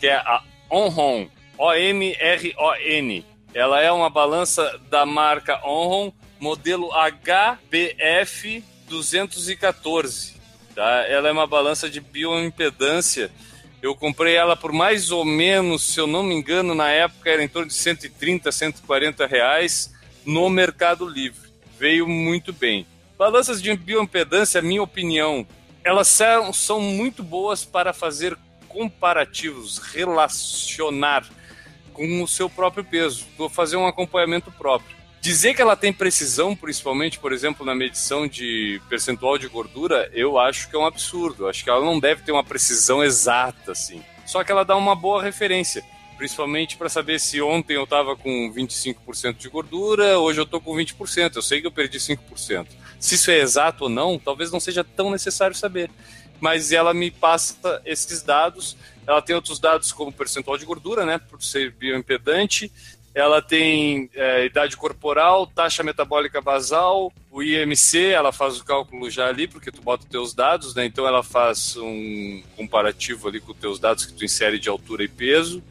que é a Onron, O-M-R-O-N. Ela é uma balança da marca Onron, modelo HBF 214. Tá? Ela é uma balança de bioimpedância. Eu comprei ela por mais ou menos, se eu não me engano, na época era em torno de 130, 140 reais no Mercado Livre. Veio muito bem. Balanças de bioimpedância, minha opinião, elas são, são muito boas para fazer comparativos, relacionar com o seu próprio peso, vou fazer um acompanhamento próprio. Dizer que ela tem precisão, principalmente, por exemplo, na medição de percentual de gordura, eu acho que é um absurdo. Acho que ela não deve ter uma precisão exata, assim. Só que ela dá uma boa referência, principalmente para saber se ontem eu estava com 25% de gordura, hoje eu estou com 20%. Eu sei que eu perdi 5%. Se isso é exato ou não, talvez não seja tão necessário saber. Mas ela me passa esses dados. Ela tem outros dados como percentual de gordura, né, por ser bioimpedante. Ela tem é, idade corporal, taxa metabólica basal, o IMC, ela faz o cálculo já ali, porque tu bota os teus dados, né? Então ela faz um comparativo ali com os teus dados que tu insere de altura e peso,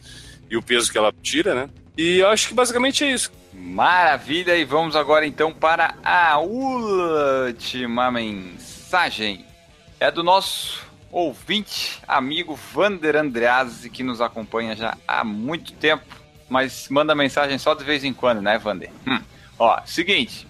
e o peso que ela tira, né? E eu acho que basicamente é isso. Maravilha, e vamos agora então para a última mensagem. É do nosso ouvinte, amigo Vander Andreazzi, que nos acompanha já há muito tempo, mas manda mensagem só de vez em quando, né, Vander? Hum. Ó, seguinte.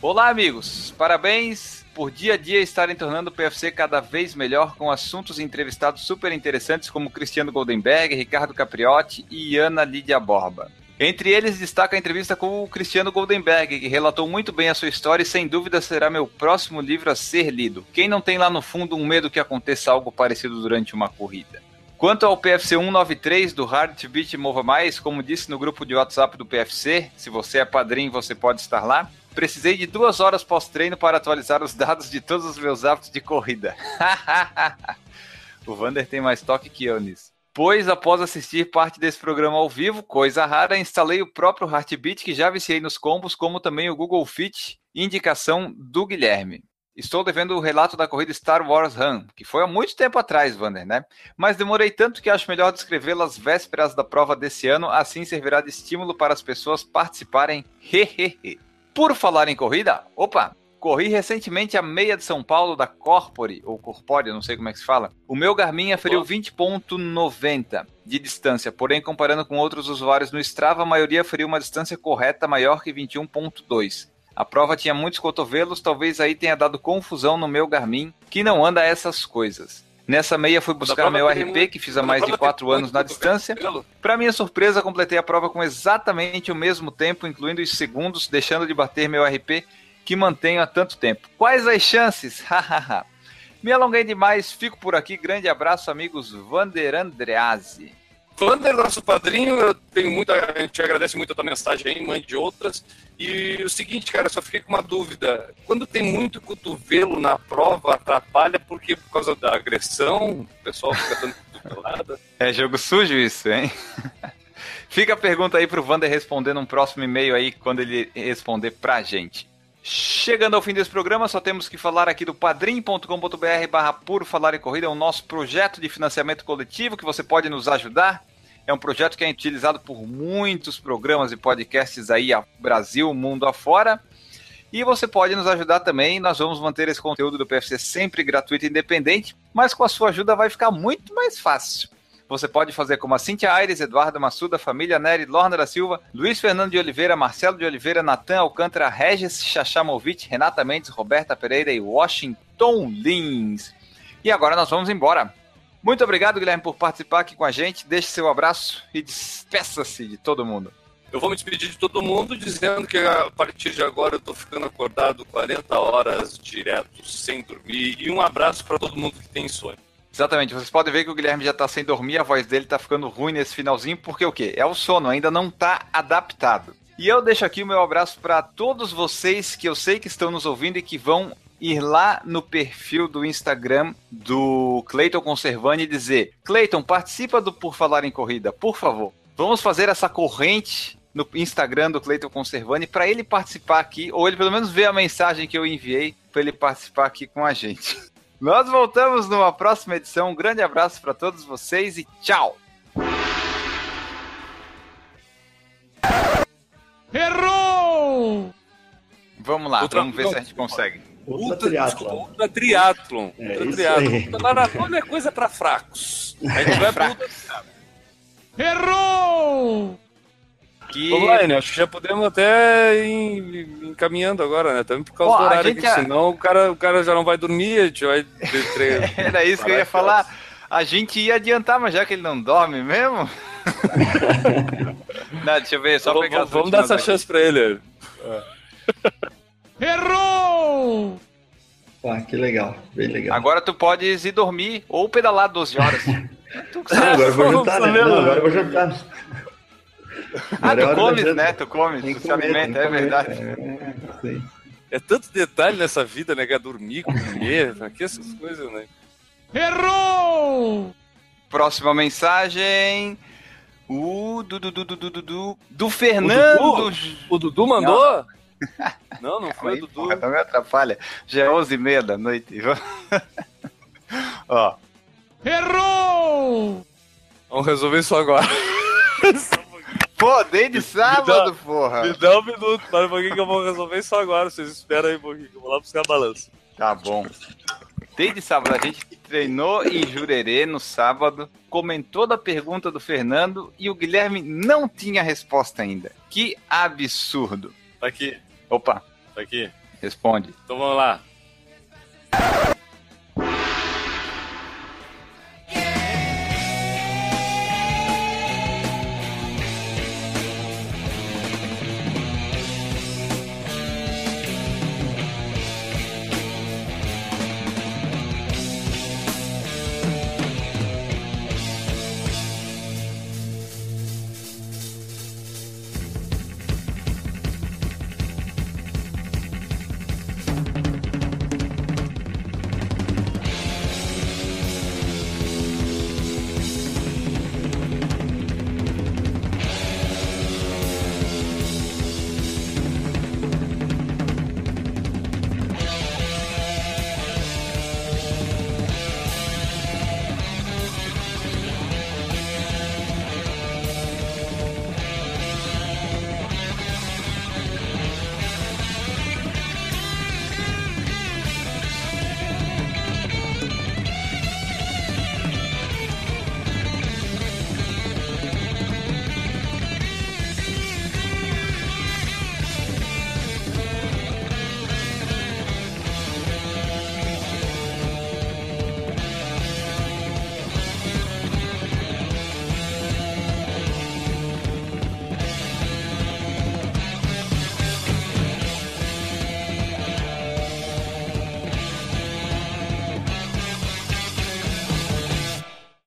Olá, amigos. Parabéns por dia a dia estarem tornando o PFC cada vez melhor com assuntos e entrevistados super interessantes como Cristiano Goldenberg, Ricardo Capriotti e Ana Lídia Borba. Entre eles, destaca a entrevista com o Cristiano Goldenberg, que relatou muito bem a sua história e sem dúvida será meu próximo livro a ser lido. Quem não tem lá no fundo um medo que aconteça algo parecido durante uma corrida? Quanto ao PFC 193 do Hard to Beat Mova Mais, como disse no grupo de WhatsApp do PFC, se você é padrinho você pode estar lá. Precisei de duas horas pós-treino para atualizar os dados de todos os meus hábitos de corrida. o Vander tem mais toque que eu nisso. Pois, após assistir parte desse programa ao vivo, coisa rara, instalei o próprio Heartbeat, que já viciei nos combos, como também o Google Fit, indicação do Guilherme. Estou devendo o relato da corrida Star Wars Run, que foi há muito tempo atrás, Vander, né? Mas demorei tanto que acho melhor descrevê-la às vésperas da prova desse ano, assim servirá de estímulo para as pessoas participarem. Hehehe. Por falar em corrida, opa, Corri recentemente a meia de São Paulo da Corpore, ou Corpore, não sei como é que se fala. O meu Garmin aferiu 20.90 de distância, porém comparando com outros usuários no Strava, a maioria aferiu uma distância correta maior que 21.2. A prova tinha muitos cotovelos, talvez aí tenha dado confusão no meu Garmin, que não anda essas coisas. Nessa meia fui buscar meu RP, que fiz há mais de 4 anos na distância. Para minha surpresa, completei a prova com exatamente o mesmo tempo, incluindo os segundos, deixando de bater meu RP que mantenho há tanto tempo. Quais as chances? Hahaha. Me alonguei demais, fico por aqui. Grande abraço, amigos Vander Andreazzi. Vander, nosso padrinho, eu tenho muita. A gente agradece muito a tua mensagem aí, mande outras. E o seguinte, cara, só fiquei com uma dúvida. Quando tem muito cotovelo na prova, atrapalha porque por causa da agressão, o pessoal fica dando cotovelada. É jogo sujo isso, hein? Fica a pergunta aí pro Vander responder num próximo e-mail aí, quando ele responder pra gente. Chegando ao fim desse programa, só temos que falar aqui do padrim.com.br barra Puro Falar Corrida, é o nosso projeto de financiamento coletivo que você pode nos ajudar. É um projeto que é utilizado por muitos programas e podcasts aí, a Brasil, mundo afora. E você pode nos ajudar também, nós vamos manter esse conteúdo do PFC sempre gratuito e independente, mas com a sua ajuda vai ficar muito mais fácil. Você pode fazer como a Cintia Aires, Eduardo Massuda, Família Nery, Lorna da Silva, Luiz Fernando de Oliveira, Marcelo de Oliveira, Natan Alcântara, Regis Chachamovic, Renata Mendes, Roberta Pereira e Washington Lins. E agora nós vamos embora. Muito obrigado, Guilherme, por participar aqui com a gente. Deixe seu abraço e despeça-se de todo mundo. Eu vou me despedir de todo mundo dizendo que a partir de agora eu tô ficando acordado 40 horas direto, sem dormir. E um abraço para todo mundo que tem insônia. Exatamente, vocês podem ver que o Guilherme já tá sem dormir, a voz dele tá ficando ruim nesse finalzinho, porque o quê? É o sono, ainda não tá adaptado. E eu deixo aqui o meu abraço para todos vocês que eu sei que estão nos ouvindo e que vão ir lá no perfil do Instagram do Cleiton Conservani e dizer: Cleiton, participa do Por Falar em Corrida, por favor. Vamos fazer essa corrente no Instagram do Cleiton Conservani para ele participar aqui, ou ele pelo menos ver a mensagem que eu enviei para ele participar aqui com a gente. Nós voltamos numa próxima edição. Um grande abraço para todos vocês e tchau! Errou! Vamos lá, Outra- vamos ver se a gente consegue. Ultra triatlon. Ultra triatlon. É, Ultra isso triatlon. maratona é coisa pra fracos. A gente vai ultra Errou! Que... Vamos lá, acho que já podemos até ir encaminhando agora, né? Também por causa do horário aqui, a- senão o cara, o cara já não vai dormir, a gente vai... Era isso que eu ia falar. A gente ia adiantar, mas já que ele não dorme mesmo. não, deixa eu ver, só Vamos, pegar as vamos dar essa aqui. chance pra ele. Errou! Ah, que legal, bem legal. Agora tu podes ir dormir ou pedalar 12 horas. Tu que Ah, sabe. agora eu vou Vamos jantar, né? Não, né? agora eu vou jantar. Ah, é tu da comes, né? Tu comes, tu que se alimenta, que é comer. verdade. É, sim. É tanto detalhe nessa vida, né? Que é dormir, comer, aqui essas coisas, né? Errou! Próxima mensagem. O do, do, do, do, do, do, do Fernando. O Dudu mandou? Não, não foi Aí, o Dudu. porra, não me atrapalha. Já é 11h30 da noite. Ó, Errou! Vamos resolver isso agora. pô, desde sábado, Me porra. dá um minuto, para um pouquinho que eu vou resolver isso agora. Vocês esperam aí um pouquinho, que eu vou lá buscar a balança. Tá bom. Desde sábado a gente treinou em Jurerê no sábado, comentou da pergunta do Fernando e o Guilherme não tinha resposta ainda. Que absurdo. Tá aqui, Opa, tá aqui. responde. Então vamos lá.